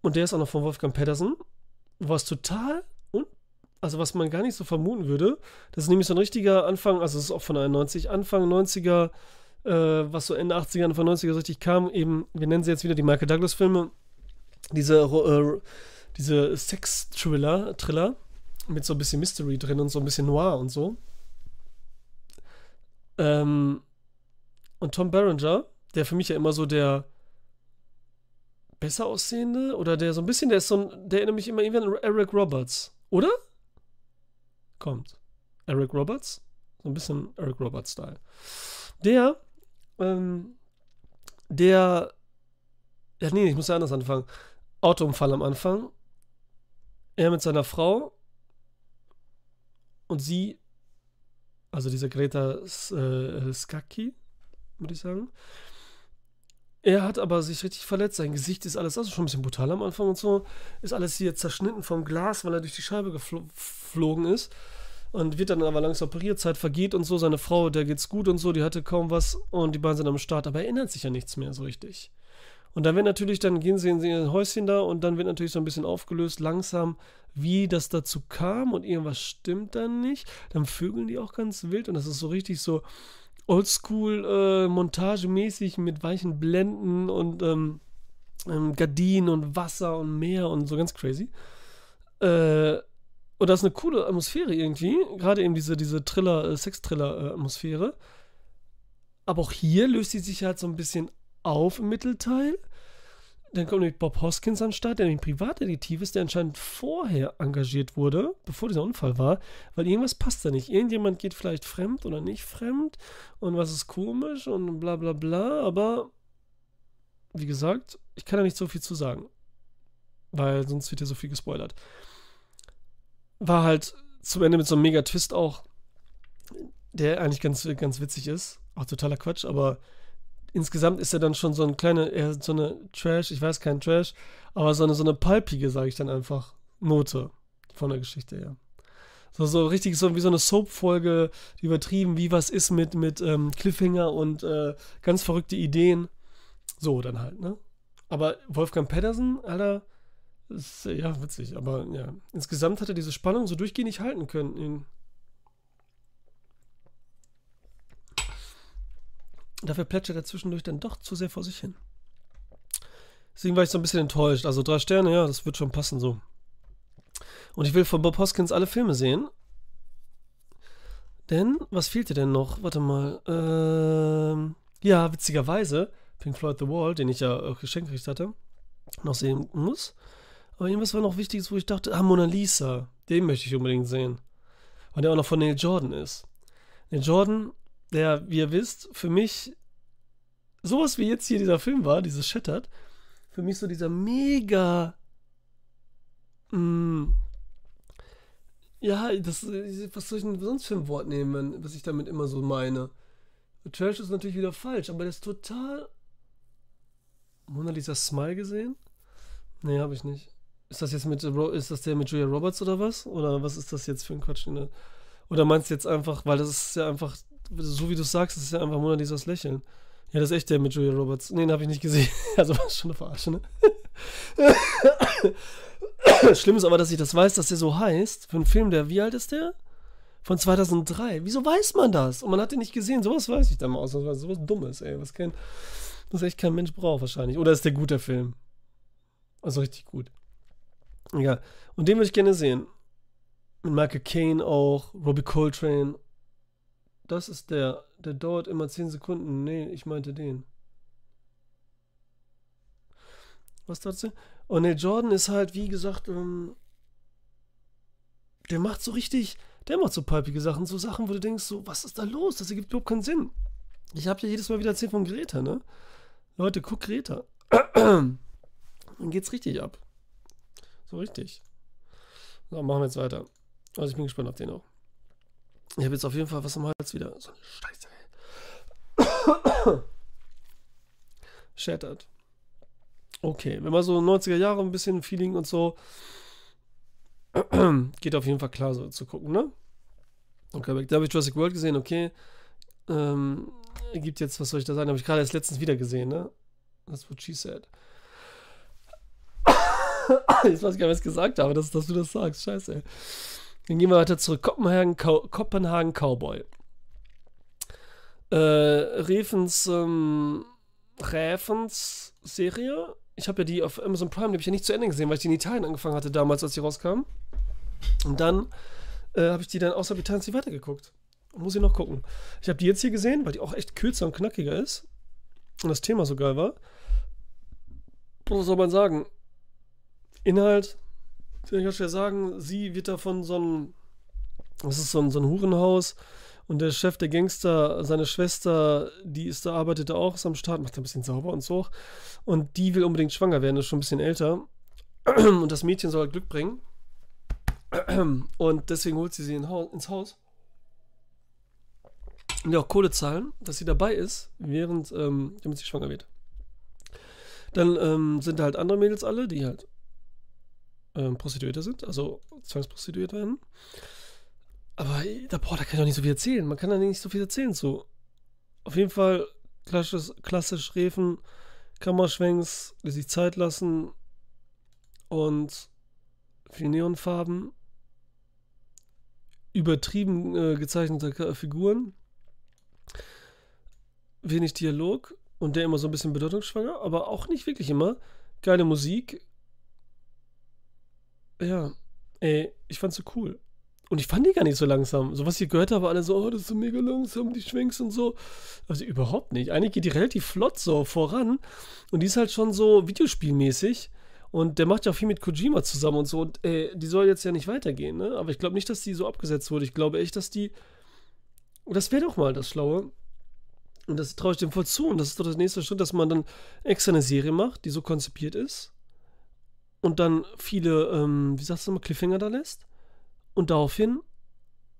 Und der ist auch noch von Wolfgang Pedersen. Was total und also was man gar nicht so vermuten würde. Das ist nämlich so ein richtiger Anfang, also es ist auch von 91, Anfang 90er, äh, was so Ende 80er, Anfang 90er so richtig kam, eben, wir nennen sie jetzt wieder die Michael Douglas-Filme, diese, äh, diese Sex-Thriller, Thriller, mit so ein bisschen Mystery drin und so ein bisschen Noir und so. Ähm, und Tom Berenger, der für mich ja immer so der besser aussehende oder der so ein bisschen, der ist so ein, der erinnert mich immer irgendwie an Eric Roberts, oder? Kommt. Eric Roberts? So ein bisschen Eric Roberts-Style. Der, ähm, der, ja, nee, ich muss ja anders anfangen. Autounfall am Anfang. Er mit seiner Frau und sie, also diese Greta äh, Skaki, würde ich sagen. Er hat aber sich richtig verletzt. Sein Gesicht ist alles, also schon ein bisschen brutal am Anfang und so. Ist alles hier zerschnitten vom Glas, weil er durch die Scheibe geflogen ist. Und wird dann aber langsam operiert, Zeit vergeht und so. Seine Frau, der geht's gut und so, die hatte kaum was und die beiden sind am Start, aber erinnert sich ja nichts mehr so richtig. Und dann wird natürlich, dann gehen sie in ihr Häuschen da und dann wird natürlich so ein bisschen aufgelöst, langsam, wie das dazu kam und irgendwas stimmt dann nicht. Dann vögeln die auch ganz wild und das ist so richtig so oldschool äh, montagemäßig mit weichen Blenden und ähm, ähm, Gardinen und Wasser und Meer und so ganz crazy. Äh, und das ist eine coole Atmosphäre irgendwie, gerade eben diese, diese Thriller, äh, Sex-Thriller-Atmosphäre. Aber auch hier löst sie sich halt so ein bisschen auf im Mittelteil. Dann kommt nämlich Bob Hoskins an den Start, der nämlich ein Privatdetektiv ist, der anscheinend vorher engagiert wurde, bevor dieser Unfall war, weil irgendwas passt da nicht. Irgendjemand geht vielleicht fremd oder nicht fremd und was ist komisch und bla bla bla, aber wie gesagt, ich kann da nicht so viel zu sagen, weil sonst wird ja so viel gespoilert. War halt zum Ende mit so einem Mega-Twist auch, der eigentlich ganz, ganz witzig ist. Auch totaler Quatsch, aber insgesamt ist er dann schon so ein kleiner, so eine Trash, ich weiß kein Trash, aber so eine, so eine palpige, sage ich dann einfach, Note von der Geschichte her. So, so richtig so wie so eine Soap-Folge, übertrieben, wie was ist mit, mit ähm, Cliffhanger und äh, ganz verrückte Ideen. So dann halt, ne? Aber Wolfgang Pedersen, Alter, ist ja witzig, aber ja. Insgesamt hat er diese Spannung so durchgehend nicht halten können. Dafür plätschert er zwischendurch dann doch zu sehr vor sich hin. Deswegen war ich so ein bisschen enttäuscht. Also drei Sterne, ja, das wird schon passen so. Und ich will von Bob Hoskins alle Filme sehen. Denn, was fehlte denn noch? Warte mal. Ähm, ja, witzigerweise, Pink Floyd The Wall, den ich ja auch geschenkt gekriegt hatte, noch sehen muss. Aber irgendwas war noch Wichtiges, wo ich dachte, ah, Mona Lisa, den möchte ich unbedingt sehen. Weil der auch noch von Neil Jordan ist. Neil Jordan der, wie ihr wisst, für mich sowas wie jetzt hier dieser Film war, dieses Shattered, für mich so dieser mega. Mh, mm, ja, das, was soll ich denn sonst für ein Wort nehmen, was ich damit immer so meine? Trash ist natürlich wieder falsch, aber der ist total. Mona Lisa Smile gesehen? Nee, habe ich nicht. Ist das jetzt mit ist das der mit Julia Roberts oder was? Oder was ist das jetzt für ein Quatsch? Oder meinst du jetzt einfach, weil das ist ja einfach so wie du sagst, ist ja einfach Mona Lisas Lächeln. Ja, das ist echt der mit Julia Roberts. Nee, den habe ich nicht gesehen. Also war schon eine Verarsche, ne? Schlimm ist aber, dass ich das weiß, dass der so heißt. Für einen Film, der, wie alt ist der? Von 2003. Wieso weiß man das? Und man hat den nicht gesehen. Sowas weiß ich dann mal aus. Sowas Dummes, ey. Was, kein, was echt kein Mensch braucht, wahrscheinlich. Oder ist der gut, der Film? Also richtig gut. Ja. Und den würde ich gerne sehen. Mit Michael Caine auch, Robbie Coltrane das ist der. Der dauert immer 10 Sekunden. Nee, ich meinte den. Was dazu? Und der Jordan ist halt, wie gesagt, ähm, der macht so richtig, der macht so palpige Sachen, so Sachen, wo du denkst, so, was ist da los? Das ergibt überhaupt keinen Sinn. Ich habe ja jedes Mal wieder erzählt von Greta, ne? Leute, guck Greta. Dann geht's richtig ab. So richtig. So, machen wir jetzt weiter. Also ich bin gespannt auf den auch. Ich habe jetzt auf jeden Fall was am Hals wieder. So eine Scheiße, Shattered. Okay, wenn man so 90er Jahre ein bisschen Feeling und so, geht auf jeden Fall klar so zu gucken, ne? Okay, da habe ich Jurassic World gesehen, okay. Ähm, gibt jetzt, was soll ich da sagen, habe ich gerade erst letztens wieder gesehen, ne? That's what she said. Jetzt weiß ich gar nicht, was ich gesagt habe, dass, dass du das sagst. Scheiße, ey. Dann gehen wir weiter zurück. Kopenhagen, Cow Kopenhagen Cowboy. Äh, Refens, ähm, Räfens Serie. Ich habe ja die auf Amazon Prime, die habe ich ja nicht zu Ende gesehen, weil ich die in Italien angefangen hatte damals, als sie rauskam. Und dann äh, habe ich die dann außer Italien nicht weitergeguckt. Muss ich noch gucken. Ich habe die jetzt hier gesehen, weil die auch echt kürzer und knackiger ist. Und das Thema so geil war. was soll man sagen? Inhalt, ich kann schwer sagen, sie wird da von so einem, das ist so ein, so ein Hurenhaus und der Chef der Gangster, seine Schwester, die ist da, arbeitet da auch ist am Start, macht da ein bisschen sauber und so. Und die will unbedingt schwanger werden, ist schon ein bisschen älter. Und das Mädchen soll halt Glück bringen. Und deswegen holt sie sie ins Haus. Und ja auch Kohle zahlen, dass sie dabei ist, während, ähm, damit sie schwanger wird. Dann ähm, sind da halt andere Mädels alle, die halt ähm, Prostituierte sind, also zwangsprostituiert werden. Aber da, boah, da kann ich doch nicht so viel erzählen. Man kann da nicht so viel erzählen so. Auf jeden Fall klassisch, klassisch Refen, Kammerschwenks, sich Zeit lassen und viel Neonfarben, übertrieben äh, gezeichnete Figuren, wenig Dialog und der immer so ein bisschen bedeutungsschwanger, aber auch nicht wirklich immer. Geile Musik. Ja, ey, ich fand's so cool. Und ich fand die gar nicht so langsam. So was ich gehört habe, alle so, oh, das ist so mega langsam, die Schwenks und so. Also überhaupt nicht. Eigentlich geht die relativ flott so voran. Und die ist halt schon so videospielmäßig. Und der macht ja auch viel mit Kojima zusammen und so. Und äh, die soll jetzt ja nicht weitergehen, ne? Aber ich glaube nicht, dass die so abgesetzt wurde. Ich glaube echt, dass die. Und das wäre doch mal das Schlaue. Und das traue ich dem voll zu. Und das ist doch der nächste Schritt, dass man dann extra eine Serie macht, die so konzipiert ist. Und dann viele, ähm, wie sagst du mal, Cliffhanger da lässt und daraufhin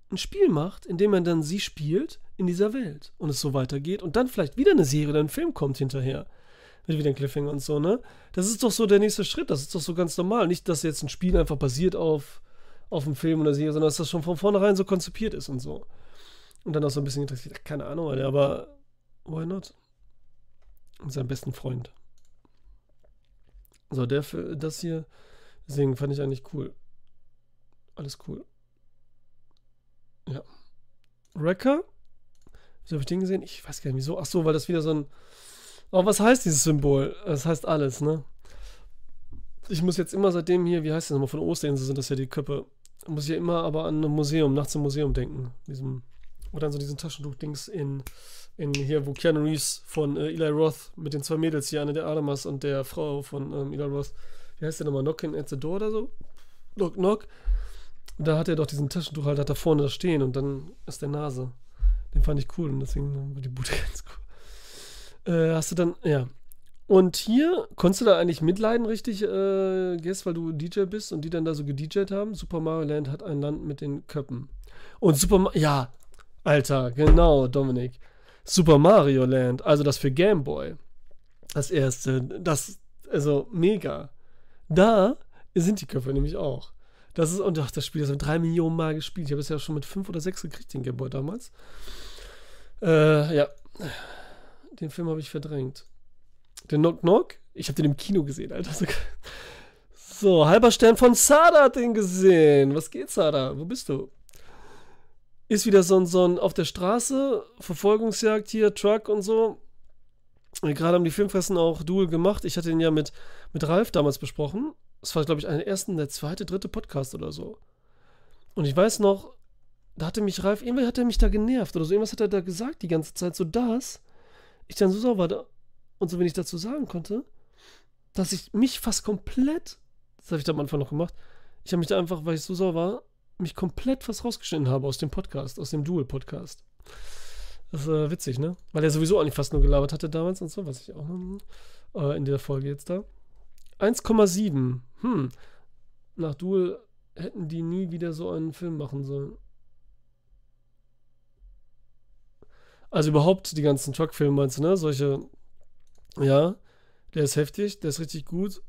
ein Spiel macht, in dem man dann sie spielt in dieser Welt und es so weitergeht und dann vielleicht wieder eine Serie oder ein Film kommt hinterher. Mit wieder ein Cliffhanger und so, ne? Das ist doch so der nächste Schritt, das ist doch so ganz normal. Nicht, dass jetzt ein Spiel einfach basiert auf, auf einem Film oder Serie, sondern dass das schon von vornherein so konzipiert ist und so. Und dann auch so ein bisschen interessiert, keine Ahnung, aber why not? Und sein besten Freund. So, der, das hier, deswegen fand ich eigentlich cool. Alles cool. Ja. Wrecker? Wieso habe ich den gesehen? Ich weiß gar nicht wieso. Ach so, weil das wieder so ein. Oh, was heißt dieses Symbol? Das heißt alles, ne? Ich muss jetzt immer seitdem hier, wie heißt das nochmal, von Osterinseln sind das ja die Köpfe. Muss ich ja immer aber an ein Museum, nachts im Museum denken. Diesem, oder an so diesen Taschentuch-Dings in, in hier, wo Keanu Reeves von äh, Eli Roth mit den zwei Mädels hier, eine der Adamas und der Frau von ähm, Eli Roth, wie heißt der nochmal? Knockin' at the Door oder so? Knock, knock da hat er doch diesen Taschentuch halt da vorne stehen und dann ist der Nase. Den fand ich cool und deswegen war die Bude ganz cool. Äh, hast du dann, ja. Und hier, konntest du da eigentlich mitleiden, richtig, äh, Guess, weil du DJ bist und die dann da so gedjed haben? Super Mario Land hat ein Land mit den Köppen. Und Super Mario, ja, Alter, genau, Dominik. Super Mario Land, also das für Game Boy. Das erste, das, also mega. Da sind die Köpfe nämlich auch. Das ist, und ach, das Spiel ist mit drei Millionen Mal gespielt. Ich habe es ja schon mit fünf oder sechs gekriegt, den Gameboy damals. Äh, ja. Den Film habe ich verdrängt. Der Knock Knock, ich habe den im Kino gesehen, Alter. So, halber Stern von Sada hat den gesehen. Was geht, Sada? Wo bist du? Ist wieder so ein, so ein auf der Straße, Verfolgungsjagd hier, Truck und so. Gerade haben die Filmfressen auch Duel gemacht. Ich hatte ihn ja mit, mit Ralf damals besprochen. Das war, glaube ich, einer ersten, der zweite, dritte Podcast oder so. Und ich weiß noch, da hatte mich Ralf, irgendwie hat er mich da genervt oder so. Irgendwas hat er da gesagt die ganze Zeit, so das. Ich dann so sauer war da und so wenig dazu sagen konnte, dass ich mich fast komplett, das habe ich da am Anfang noch gemacht, ich habe mich da einfach, weil ich so sauer war, mich komplett fast rausgeschnitten habe aus dem Podcast, aus dem Dual-Podcast. Das ist äh, witzig, ne? Weil er sowieso eigentlich fast nur gelabert hatte damals und so, was ich auch äh, in der Folge jetzt da. 1,7. Hm. Nach Duel hätten die nie wieder so einen Film machen sollen. Also überhaupt die ganzen Truck-Filme meinst du, ne? Solche. Ja, der ist heftig, der ist richtig gut.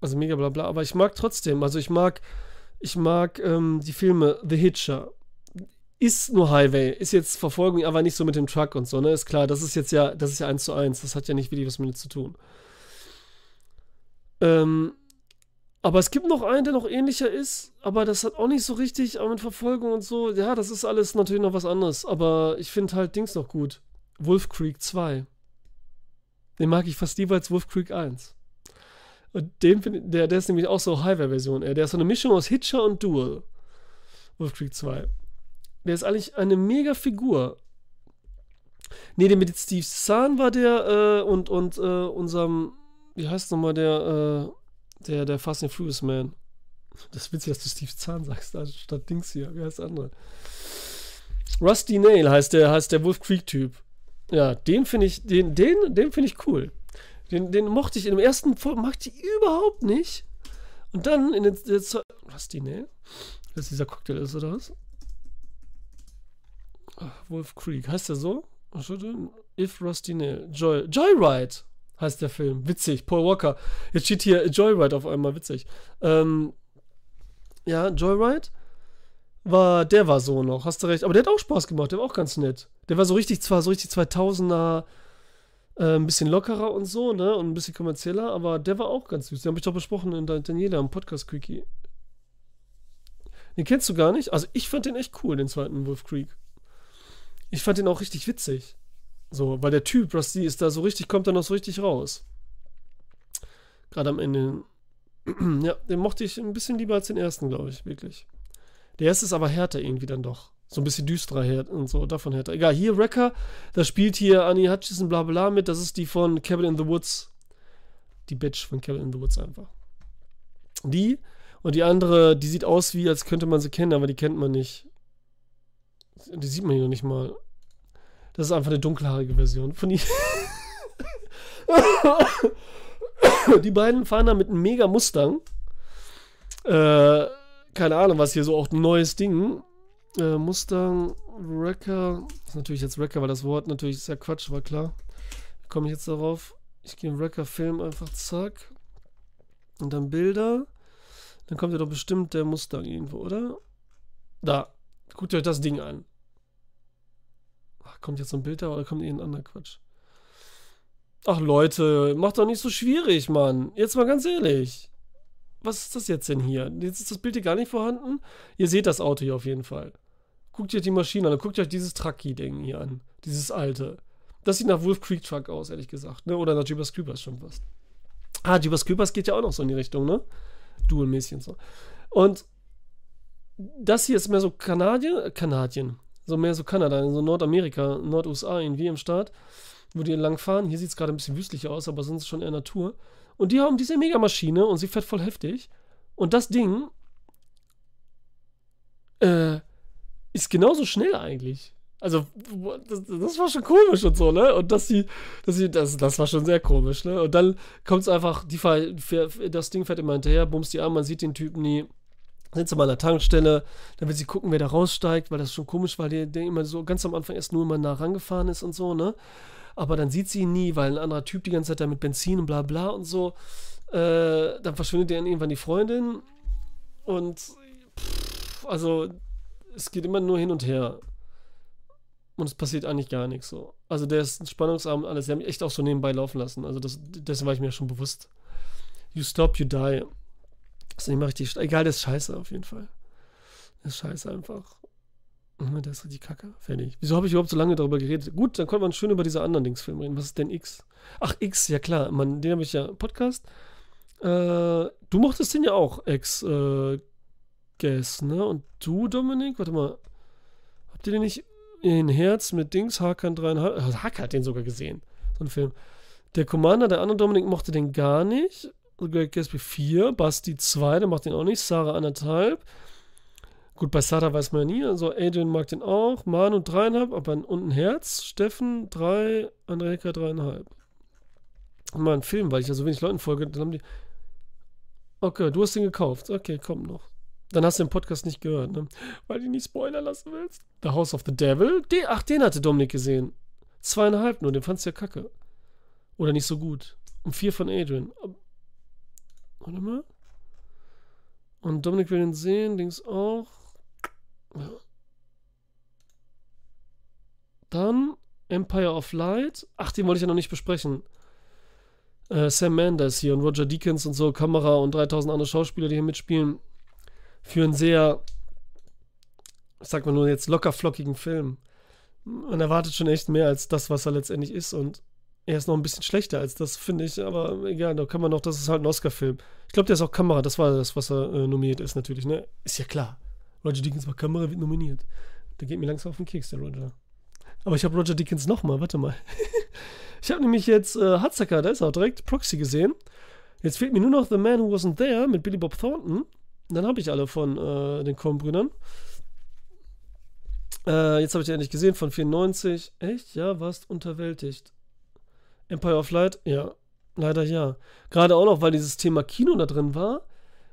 Also mega bla bla. Aber ich mag trotzdem, also ich mag, ich mag ähm, die Filme The Hitcher. Ist nur Highway, ist jetzt Verfolgung, aber nicht so mit dem Truck und so, ne? Ist klar, das ist jetzt ja, das ist ja eins zu eins. Das hat ja nicht wirklich was mit zu tun. Ähm, aber es gibt noch einen, der noch ähnlicher ist, aber das hat auch nicht so richtig, aber mit Verfolgung und so. Ja, das ist alles natürlich noch was anderes. Aber ich finde halt Dings noch gut. Wolf Creek 2. Den mag ich fast lieber als Wolf Creek 1. Und den find, der, der ist nämlich auch so Highway-Version. Der ist so eine Mischung aus Hitcher und Duel. Wolf Creek 2. Der ist eigentlich eine mega Figur. Ne, der mit Steve Zahn war der äh, und, und äh, unserem wie heißt nochmal der, äh, der, der Fast and Furious Man? Das ist witzig, dass du Steve Zahn sagst, statt Dings hier. Wie heißt der andere? Rusty Nail heißt der, heißt der Wolf Creek-Typ. Ja, den finde ich, den, den, den finde ich cool. Den, den mochte ich in dem ersten Folge, mochte ich überhaupt nicht. Und dann in den, der, Rusty Nail? Das dieser Cocktail ist, oder was? Ach, Wolf Creek, heißt der so? If Rusty Nail. Joy, Joyride heißt der Film. Witzig, Paul Walker. Jetzt steht hier Joyride auf einmal, witzig. Ähm, ja, Joyride war, der war so noch, hast du recht. Aber der hat auch Spaß gemacht, der war auch ganz nett. Der war so richtig, zwar so richtig 2000er, äh, ein bisschen lockerer und so, ne, und ein bisschen kommerzieller, aber der war auch ganz süß. Den habe ich doch besprochen in Daniela im Podcast-Quickie. Den kennst du gar nicht? Also ich fand den echt cool, den zweiten Wolf Creek. Ich fand den auch richtig witzig. So, weil der Typ, Rusty, ist da so richtig, kommt da noch so richtig raus. Gerade am Ende. ja, den mochte ich ein bisschen lieber als den ersten, glaube ich, wirklich. Der erste ist aber härter irgendwie dann doch. So ein bisschen düsterer her und so, davon härter. Egal, hier Wrecker, da spielt hier Annie Hutchison bla bla mit. Das ist die von Cabin in the Woods. Die Bitch von Cabin in the Woods einfach. Die und die andere, die sieht aus wie, als könnte man sie kennen, aber die kennt man nicht. Die sieht man hier noch nicht mal. Das ist einfach eine dunkelhaarige Version von ihr. die beiden fahren da mit einem mega Mustang. Äh, keine Ahnung, was hier so auch ein neues Ding. Äh, Mustang, Wrecker. Das ist natürlich jetzt Wrecker, weil das Wort natürlich ist ja Quatsch, war klar. Komme ich jetzt darauf? Ich gehe im Wrecker-Film einfach zack. Und dann Bilder. Dann kommt ja doch bestimmt der Mustang irgendwo, oder? Da. Guckt euch das Ding an. Ach, kommt jetzt so ein Bild da oder kommt irgendein anderer Quatsch? Ach Leute, macht doch nicht so schwierig, Mann. Jetzt mal ganz ehrlich was ist das jetzt denn hier? Jetzt ist das Bild hier gar nicht vorhanden. Ihr seht das Auto hier auf jeden Fall. Guckt euch die Maschine an, guckt euch dieses Trucky-Ding hier an. Dieses alte. Das sieht nach Wolf Creek Truck aus, ehrlich gesagt. Ne? Oder nach Jeepers Creepers schon fast. Ah, Jeepers Creepers geht ja auch noch so in die Richtung, ne? Dual-mäßig und so. Und das hier ist mehr so Kanadien, äh, Kanadien. So mehr so Kanada, so Nordamerika, Nord-USA irgendwie im Staat, wo die langfahren. Hier sieht es gerade ein bisschen wüstlich aus, aber sonst schon eher Natur. Und die haben diese Megamaschine und sie fährt voll heftig. Und das Ding äh, ist genauso schnell eigentlich. Also, das, das, war schon komisch und so, ne? Und dass sie, dass sie, das, das war schon sehr komisch, ne? Und dann kommt es einfach, die das Ding fährt immer hinterher, bumst die an, man sieht den Typen nie. Sind sie mal an der Tankstelle, dann will sie gucken, wer da raussteigt, weil das schon komisch, weil der, der immer so ganz am Anfang erst nur immer nah rangefahren ist und so, ne? aber dann sieht sie ihn nie, weil ein anderer Typ die ganze Zeit da mit Benzin und bla bla und so. Äh, dann verschwindet dann irgendwann die Freundin und pff, also es geht immer nur hin und her. Und es passiert eigentlich gar nichts so. Also der ist ein Spannungsabend, alles. Der hat mich echt auch so nebenbei laufen lassen. Also das, dessen war ich mir schon bewusst. You stop, you die. Das ist nicht mal richtig. Egal, der ist scheiße auf jeden Fall. Der ist scheiße einfach. Das ist richtig kacke. Fertig. Wieso habe ich überhaupt so lange darüber geredet? Gut, dann konnte man schön über diese anderen Dingsfilme reden. Was ist denn X? Ach, X, ja klar. Man, den habe ich ja Podcast. Äh, du mochtest den ja auch, Ex äh, Guess, ne? Und du, Dominik, warte mal. Habt ihr den nicht in Herz mit Dings, Hakan 3,5? Also Hakan hat den sogar gesehen. So ein Film. Der Commander, der andere Dominik, mochte den gar nicht. Greg Gatsby 4, Basti 2, der macht den auch nicht, Sarah anderthalb. Gut, bei Sada weiß man ja nie. Also Adrian mag den auch. Manu dreieinhalb, aber und ein Herz. Steffen drei, Anreka dreieinhalb. Mal ein Film, weil ich ja so wenig Leuten folge. Dann haben die. Okay, du hast den gekauft. Okay, komm noch. Dann hast du den Podcast nicht gehört, ne? Weil du nicht Spoiler lassen willst. The House of the Devil. Den, ach, den hatte Dominik gesehen. Zweieinhalb nur, den fandst du ja kacke. Oder nicht so gut. Und vier von Adrian. Warte mal. Und Dominik will den sehen, Dings auch. Dann Empire of Light. Ach, den wollte ich ja noch nicht besprechen. Äh, Sam Mendes hier und Roger Deakins und so, Kamera und 3000 andere Schauspieler, die hier mitspielen, für einen sehr, ich sag mal nur jetzt locker flockigen Film. Man erwartet schon echt mehr als das, was er letztendlich ist und er ist noch ein bisschen schlechter als das, finde ich, aber egal, da kann man noch, das ist halt ein Oscar-Film. Ich glaube, der ist auch Kamera, das war das, was er äh, nominiert ist, natürlich, ne? Ist ja klar. Roger Deakins war Kamera, wird nominiert. Der geht mir langsam auf den Keks, der Roger. Aber ich habe Roger Deakins nochmal, warte mal. Ich habe nämlich jetzt äh, Hatzacker, da ist auch direkt Proxy gesehen. Jetzt fehlt mir nur noch The Man Who Wasn't There mit Billy Bob Thornton. Dann habe ich alle von äh, den Coen-Brüdern. Äh, jetzt habe ich die endlich gesehen von 94. Echt? Ja, warst unterwältigt. Empire of Light? Ja, leider ja. Gerade auch noch, weil dieses Thema Kino da drin war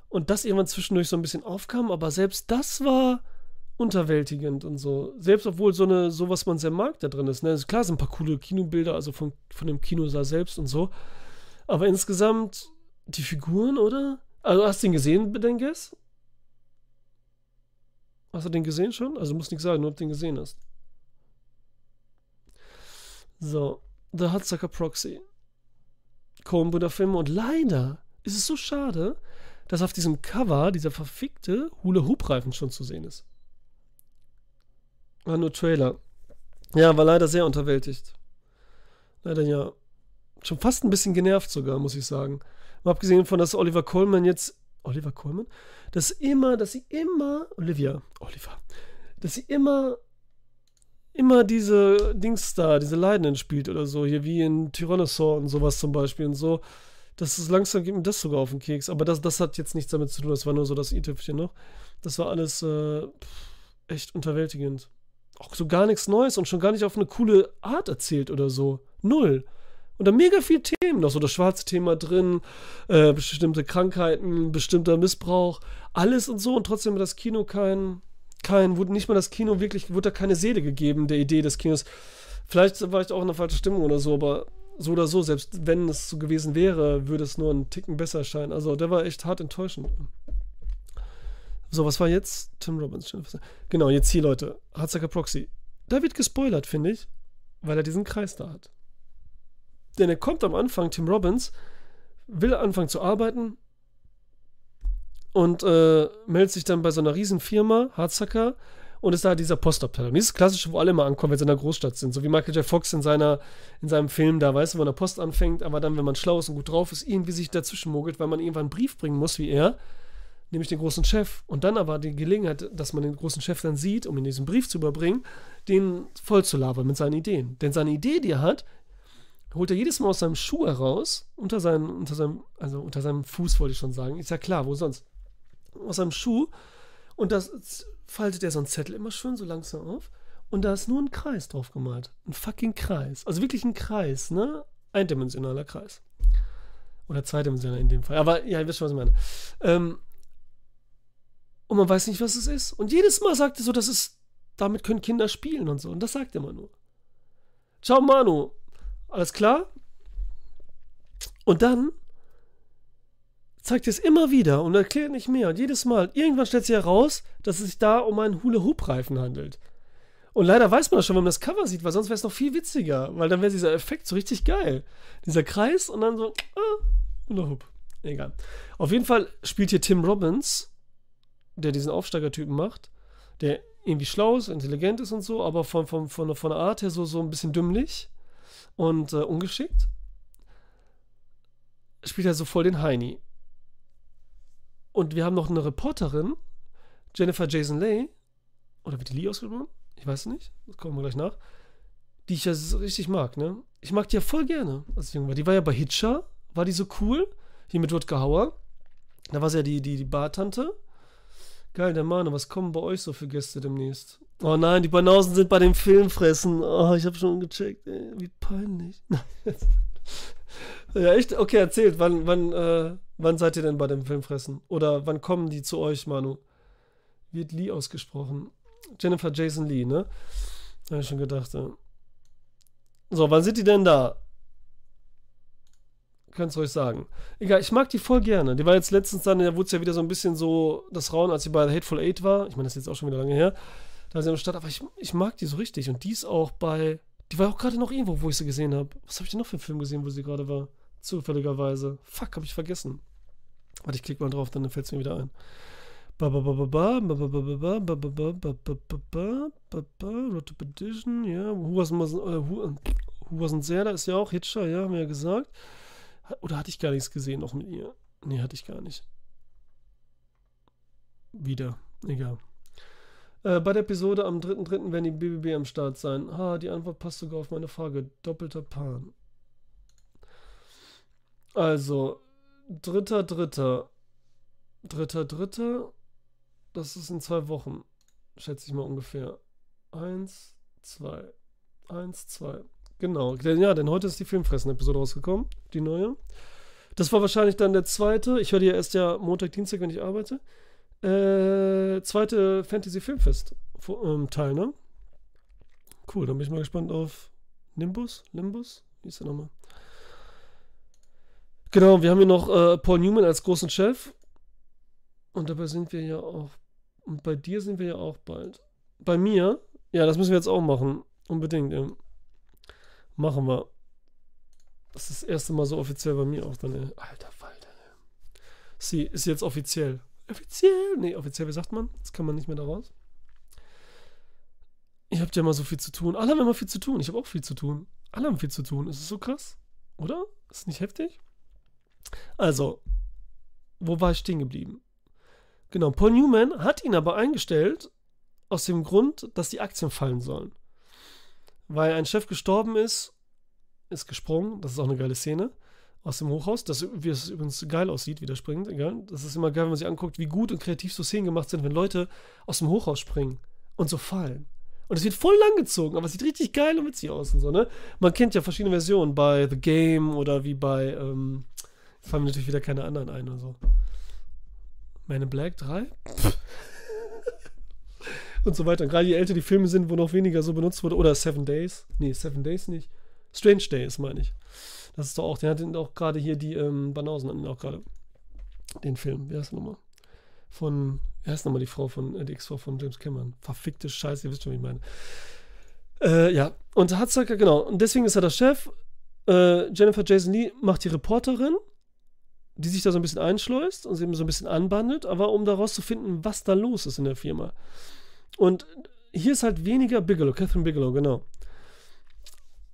und das irgendwann zwischendurch so ein bisschen aufkam, aber selbst das war unterwältigend und so. Selbst obwohl so eine, so was man sehr mag da drin ist. Ne? Also klar sind ein paar coole Kinobilder, also von, von dem Kinosaal selbst und so. Aber insgesamt die Figuren, oder? Also hast du den gesehen, Bedenkes? Hast du den gesehen schon? Also muss nichts sagen, nur ob du den gesehen hast. So, The Hudsucker Proxy. Coen Filme und leider ist es so schade, dass auf diesem Cover dieser verfickte Hula-Hoop-Reifen schon zu sehen ist. War nur Trailer. Ja, war leider sehr unterwältigt. Leider ja. Schon fast ein bisschen genervt sogar, muss ich sagen. Mal abgesehen von, dass Oliver Coleman jetzt. Oliver Coleman? Dass immer, dass sie immer. Olivia. Oliver. Dass sie immer. Immer diese Dings da, diese Leidenden spielt oder so. Hier wie in Tyrannosaur und sowas zum Beispiel und so. Das ist langsam geht mir das sogar auf den Keks. Aber das, das hat jetzt nichts damit zu tun. Das war nur so das i-Tüpfchen noch. Das war alles äh, echt unterwältigend auch so gar nichts Neues und schon gar nicht auf eine coole Art erzählt oder so. Null. Und da mega viel Themen, noch so das schwarze Thema drin, äh, bestimmte Krankheiten, bestimmter Missbrauch, alles und so. Und trotzdem hat das Kino kein, kein, wurde nicht mal das Kino wirklich, wurde da keine Seele gegeben, der Idee des Kinos. Vielleicht war ich auch in der falschen Stimmung oder so, aber so oder so, selbst wenn es so gewesen wäre, würde es nur einen Ticken besser erscheinen. Also der war echt hart enttäuschend. So, was war jetzt? Tim Robbins. Genau, jetzt hier, Leute. Hatzacker Proxy. Da wird gespoilert, finde ich, weil er diesen Kreis da hat. Denn er kommt am Anfang, Tim Robbins, will anfangen zu arbeiten und äh, meldet sich dann bei so einer riesen Firma, Hardsucker, und ist da dieser Postabteilung. Dieses klassische, wo alle mal ankommen, wenn sie in der Großstadt sind. So wie Michael J. Fox in, seiner, in seinem Film da, weißt du, wo er Post anfängt, aber dann, wenn man schlau ist und gut drauf ist, irgendwie sich dazwischen mogelt, weil man irgendwann einen Brief bringen muss, wie er nämlich den großen Chef. Und dann aber die Gelegenheit, dass man den großen Chef dann sieht, um ihm diesen Brief zu überbringen, den voll zu labern mit seinen Ideen. Denn seine Idee, die er hat, holt er jedes Mal aus seinem Schuh heraus, unter seinem, unter seinem, also unter seinem Fuß wollte ich schon sagen. Ist ja klar, wo sonst? Aus seinem Schuh. Und das faltet er so einen Zettel immer schön so langsam auf. Und da ist nur ein Kreis drauf gemalt. Ein fucking Kreis. Also wirklich ein Kreis, ne? Eindimensionaler Kreis. Oder zweidimensionaler in dem Fall. Aber ja, ihr wisst schon, was ich meine. Ähm, und man weiß nicht, was es ist. Und jedes Mal sagt er so, das ist, damit können Kinder spielen und so. Und das sagt er immer nur. Ciao, Manu. Alles klar? Und dann zeigt es immer wieder und erklärt nicht mehr. Und jedes Mal, irgendwann stellt sich heraus, dass es sich da um einen Hula-Hoop-Reifen handelt. Und leider weiß man das schon, wenn man das Cover sieht, weil sonst wäre es noch viel witziger, weil dann wäre dieser Effekt so richtig geil. Dieser Kreis und dann so, ah, Hula-Hoop. Egal. Auf jeden Fall spielt hier Tim Robbins der diesen Aufsteigertypen macht, der irgendwie schlau ist, intelligent ist und so, aber von, von, von, von der Art her so, so ein bisschen dümmlich und äh, ungeschickt, spielt er so voll den Heini. Und wir haben noch eine Reporterin, Jennifer Jason Leigh, oder wird die Lee ausgesprochen? Ich weiß nicht, das kommen wir gleich nach, die ich ja richtig mag, ne? Ich mag die ja voll gerne, als ich jung war. Die war ja bei Hitcher, war die so cool, hier mit Rutger Hauer. Da war sie ja die, die, die Bartante. Geil, der Mann, was kommen bei euch so für Gäste demnächst? Oh nein, die Banausen sind bei dem Filmfressen. Oh, ich habe schon gecheckt. Ey, wie peinlich. ja, echt? Okay, erzählt. Wann, wann, äh, wann seid ihr denn bei dem Filmfressen? Oder wann kommen die zu euch, Manu? Wird Lee ausgesprochen? Jennifer Jason Lee, ne? Habe ich schon gedacht. Ja. So, wann sind die denn da? Ihr euch sagen. Egal, ich mag die voll gerne. Die war jetzt letztens dann, da wurde es ja wieder so ein bisschen so das Rauen, als sie bei The Hateful Eight war. Ich meine, das ist jetzt auch schon wieder lange her. Da ist sie der Stadt, aber ich, ich mag die so richtig. Und die ist auch bei. Die war auch gerade noch irgendwo, wo ich sie gesehen habe. Was habe ich denn noch für einen Film gesehen, wo sie gerade war? Zufälligerweise. Fuck, habe ich vergessen. Warte, ich klicke mal drauf, dann fällt es mir wieder ein. Road to Perdition, ja. Who wasn't there? Da ist ja auch Hitcher, ja, haben wir ja gesagt. Oder hatte ich gar nichts gesehen noch mit ihr? Nee, hatte ich gar nicht. Wieder. Egal. Äh, bei der Episode am 3.3. werden die BBB am Start sein. Ha, die Antwort passt sogar auf meine Frage. Doppelter Pan. Also, dritter, dritter. Dritter, dritter. Das ist in zwei Wochen. Schätze ich mal ungefähr. Eins, zwei. Eins, zwei. Genau. Ja, denn heute ist die Filmfressen-Episode rausgekommen. Die neue. Das war wahrscheinlich dann der zweite. Ich höre die ja erst ja Montag, Dienstag, wenn ich arbeite. Äh, zweite Fantasy Filmfest ähm, Teil, ne? Cool, dann bin ich mal gespannt auf Nimbus. Limbus? Wie ist der nochmal? Genau, wir haben hier noch äh, Paul Newman als großen Chef. Und dabei sind wir ja auch. Und bei dir sind wir ja auch bald. Bei mir? Ja, das müssen wir jetzt auch machen. Unbedingt, ja. Machen wir. Das ist das erste Mal so offiziell bei mir auch dann. Ey. Alter Falter. Sie ist jetzt offiziell. Offiziell? Nee, offiziell, wie sagt man? Jetzt kann man nicht mehr da raus. Ihr habt ja immer so viel zu tun. Alle haben immer viel zu tun. Ich habe auch viel zu tun. Alle haben viel zu tun. Ist es so krass? Oder? Ist es nicht heftig? Also, wo war ich stehen geblieben? Genau, Paul Newman hat ihn aber eingestellt aus dem Grund, dass die Aktien fallen sollen. Weil ein Chef gestorben ist, ist gesprungen, das ist auch eine geile Szene, aus dem Hochhaus, das, wie es übrigens geil aussieht, wie der springt, egal. Das ist immer geil, wenn man sich anguckt, wie gut und kreativ so Szenen gemacht sind, wenn Leute aus dem Hochhaus springen und so fallen. Und es wird voll lang gezogen, aber es sieht richtig geil und witzig aus und so, ne? Man kennt ja verschiedene Versionen bei The Game oder wie bei, ähm, fallen mir natürlich wieder keine anderen ein oder so. Man in Black 3? Und so weiter. Und gerade je älter die Filme sind, wo noch weniger so benutzt wurde, oder Seven Days. Nee, Seven Days nicht. Strange Days, meine ich. Das ist doch auch, der hat auch gerade hier die ähm, Banausen hatten auch gerade den Film. Wie heißt der nochmal? Von, wie heißt nochmal die Frau von, äh, die Ex-Frau von James Cameron? Verfickte Scheiße, ihr wisst schon, wie ich meine. Äh, ja, und Hatzacker, genau. Und deswegen ist er der Chef. Äh, Jennifer Jason Lee macht die Reporterin, die sich da so ein bisschen einschleust und sie eben so ein bisschen anbandelt, aber um daraus zu finden, was da los ist in der Firma. Und hier ist halt weniger Bigelow, Catherine Bigelow, genau.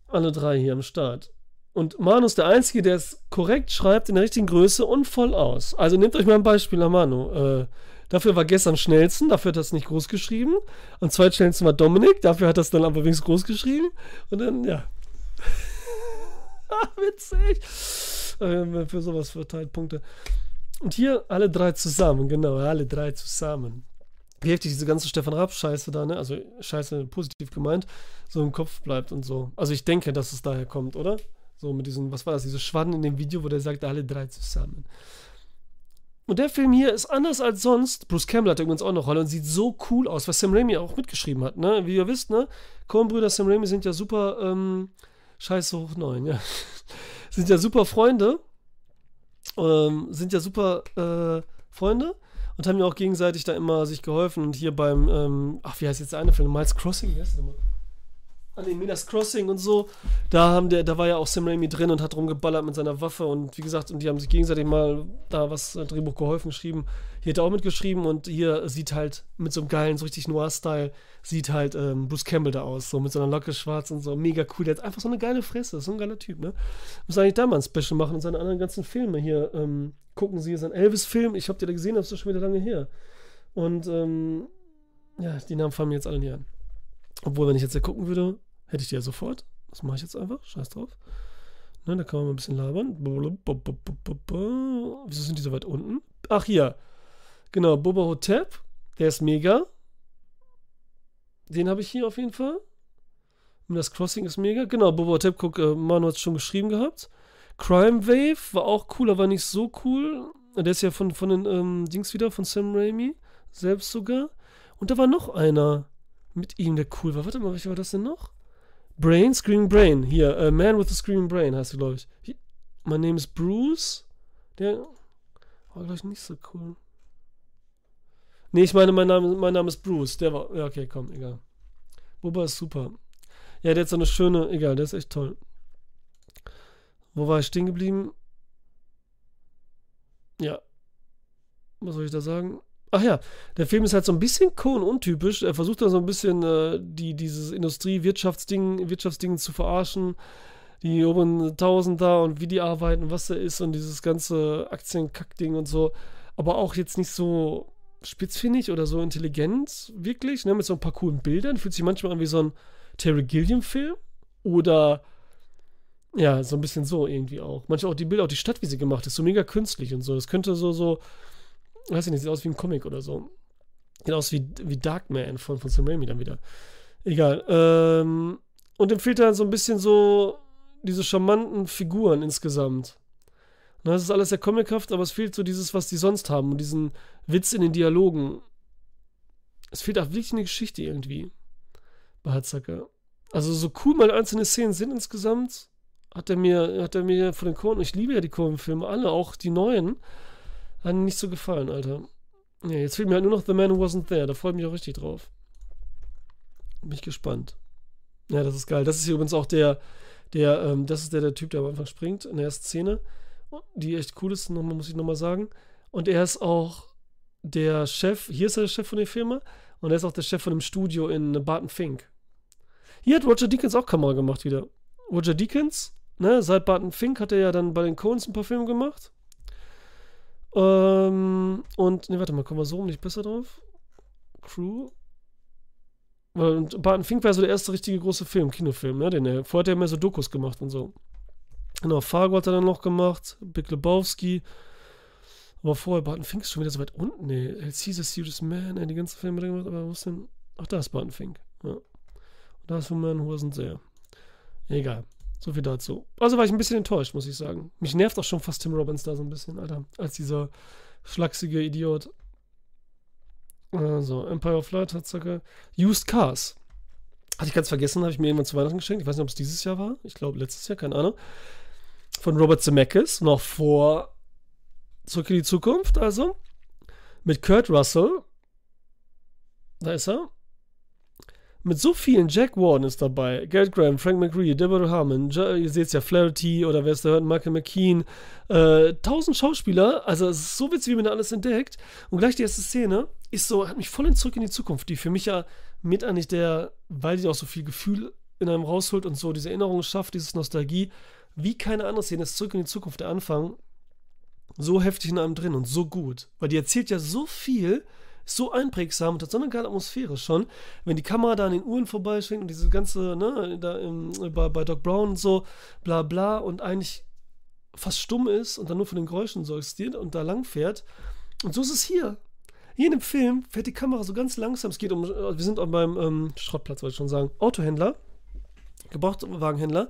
Alle drei hier am Start. Und Manu ist der Einzige, der es korrekt schreibt, in der richtigen Größe und voll aus. Also nehmt euch mal ein Beispiel an Manu. Äh, dafür war gestern schnellsten, dafür hat er es nicht groß geschrieben. Am zweitschnellsten war Dominik, dafür hat er es dann aber wenigstens groß geschrieben. Und dann, ja. Witzig. Äh, für sowas verteilt Punkte. Und hier alle drei zusammen, genau, alle drei zusammen heftig diese ganze Stefan Raab-Scheiße da, ne? Also Scheiße positiv gemeint, so im Kopf bleibt und so. Also ich denke, dass es daher kommt, oder? So mit diesen, was war das, diese Schwaden in dem Video, wo der sagt, alle drei zusammen. Und der Film hier ist anders als sonst. Bruce Campbell hat übrigens auch eine Rolle und sieht so cool aus, was Sam Raimi auch mitgeschrieben hat, ne? Wie ihr wisst, ne? Coen-Brüder Sam Raimi sind ja super, ähm, Scheiße hoch neun, ja. sind ja super Freunde. Ähm, sind ja super, äh, Freunde und haben mir auch gegenseitig da immer sich geholfen. Und hier beim, ähm, ach, wie heißt jetzt der eine Film? Miles Crossing, wie heißt der mal? An den Minas Crossing und so. Da haben der, da war ja auch Sam Raimi drin und hat rumgeballert mit seiner Waffe und wie gesagt, und die haben sich gegenseitig mal da was Drehbuch geholfen, geschrieben. Hier hat er auch mitgeschrieben und hier sieht halt mit so einem geilen, so richtig Noir-Style, sieht halt ähm, Bruce Campbell da aus, so mit so einer Locke schwarz und so, mega cool. Der hat einfach so eine geile Fresse, so ein geiler Typ, ne? Muss eigentlich da mal ein Special machen und seine anderen ganzen Filme hier ähm, gucken Sie, ist ein Elvis-Film. Ich habe den da gesehen, das ist schon wieder lange her. Und ähm, ja, die Namen fallen mir jetzt alle nicht an. Obwohl, wenn ich jetzt da gucken würde, hätte ich die ja sofort. Das mache ich jetzt einfach. Scheiß drauf. Ne, da kann man mal ein bisschen labern. Wieso sind die so weit unten? Ach, hier. Genau, Boba Hotep. Der ist mega. Den habe ich hier auf jeden Fall. Das Crossing ist mega. Genau, Boba Hotep, guck, äh, Manu hat es schon geschrieben gehabt. Crime Wave war auch cool, aber nicht so cool. Der ist ja von, von den ähm, Dings wieder, von Sam Raimi. Selbst sogar. Und da war noch einer mit ihm, der cool war. Warte mal, welcher war das denn noch? Brain, Screaming Brain. Hier, A Man with a Screaming Brain heißt glaube ich. Hier, my name is Bruce. Der war, glaube ich, nicht so cool. Nee, ich meine, mein Name, mein Name ist Bruce. Der war. Ja, okay, komm, egal. Boba ist super. Ja, der hat so eine schöne. Egal, der ist echt toll. Wo war ich stehen geblieben? Ja. Was soll ich da sagen? Ach ja, der Film ist halt so ein bisschen Cohen-untypisch. Er versucht da so ein bisschen äh, die, dieses Industrie-Wirtschaftsding Wirtschaftsding zu verarschen. Die oberen da und wie die arbeiten, was da ist und dieses ganze Aktienkackding und so. Aber auch jetzt nicht so spitzfindig oder so intelligent, wirklich. Ne? Mit so ein paar coolen Bildern. Fühlt sich manchmal an wie so ein Terry Gilliam-Film. Oder Ja, so ein bisschen so irgendwie auch. Manchmal auch die Bilder, auch die Stadt, wie sie gemacht ist, so mega künstlich und so. Das könnte so, so, weiß ich nicht, sieht aus wie ein Comic oder so. Sieht aus wie, wie Darkman von, von Sam Raimi dann wieder. Egal. Ähm, und dem fehlt dann so ein bisschen so diese charmanten Figuren insgesamt. Na, das ist alles sehr comichaft, aber es fehlt so dieses, was die sonst haben und diesen Witz in den Dialogen. Es fehlt auch wirklich eine Geschichte irgendwie bei Hatzacker. Also so cool meine einzelne Szenen sind insgesamt, hat er mir, hat er mir von den Coen, ich liebe ja die Coen-Filme, alle, auch die neuen, hat nicht so gefallen, Alter. Ja, jetzt fehlt mir halt nur noch The Man Who Wasn't There, da freue ich mich auch richtig drauf. Bin ich gespannt. Ja, das ist geil. Das ist hier übrigens auch der, der, ähm, das ist der, der Typ, der am Anfang springt, in der ersten Szene, die echt cool ist, nochmal, muss ich nochmal sagen. Und er ist auch der Chef, hier ist er der Chef von der Firma, und er ist auch der Chef von dem Studio in Barton Fink. Hier hat Roger Deakins auch Kamera gemacht wieder. Roger Deakins, ne, seit Barton Fink hat er ja dann bei den Coens ein paar Filme gemacht. Ähm, und, ne, warte mal, kommen wir so nicht besser drauf? Crew. Und Barton Fink war so der erste richtige große Film, Kinofilm, ne? Den er, vorher hat er mehr so Dokus gemacht und so. Genau, Fargo hat er dann noch gemacht, Big Lebowski. Aber vorher Barton Fink ist schon wieder so weit unten, ne? El Caesar, Serious Man, ey, die ganzen Filme gemacht, aber wo ist denn? Ach, da ist Barton Fink. Ja. Da ist Man Hosen sehr. Egal. So viel dazu. Also war ich ein bisschen enttäuscht, muss ich sagen. Mich nervt auch schon fast Tim Robbins da so ein bisschen, Alter. Als dieser schlachsige Idiot. Also, Empire of Light circa. Used Cars. Hatte ich ganz vergessen, habe ich mir jemand zu Weihnachten geschenkt. Ich weiß nicht, ob es dieses Jahr war. Ich glaube, letztes Jahr, keine Ahnung. Von Robert Zemeckis, noch vor Zurück in die Zukunft, also. Mit Kurt Russell. Da ist er mit so vielen, Jack Warden ist dabei, Gerd Graham, Frank McRee, Deborah Harmon, ja, ihr seht es ja, Flaherty oder wer es da hört, Michael McKean, äh, tausend Schauspieler, also es ist so witzig, wie man da alles entdeckt. Und gleich die erste Szene ist so, hat mich voll in Zurück in die Zukunft, die für mich ja mit eigentlich der, weil die auch so viel Gefühl in einem rausholt und so diese Erinnerung schafft, dieses Nostalgie, wie keine andere Szene ist Zurück in die Zukunft der Anfang so heftig in einem drin und so gut. Weil die erzählt ja so viel, so einprägsam und hat so eine geile Atmosphäre schon. Wenn die Kamera da an den Uhren vorbeischwingt und diese ganze, ne, da im, bei, bei Doc Brown und so, bla bla und eigentlich fast stumm ist und dann nur von den Geräuschen so existiert und da lang fährt. Und so ist es hier. Hier in dem Film fährt die Kamera so ganz langsam. Es geht um, wir sind auch beim ähm, Schrottplatz, wollte ich schon sagen, Autohändler, Gebrauchtwagenhändler.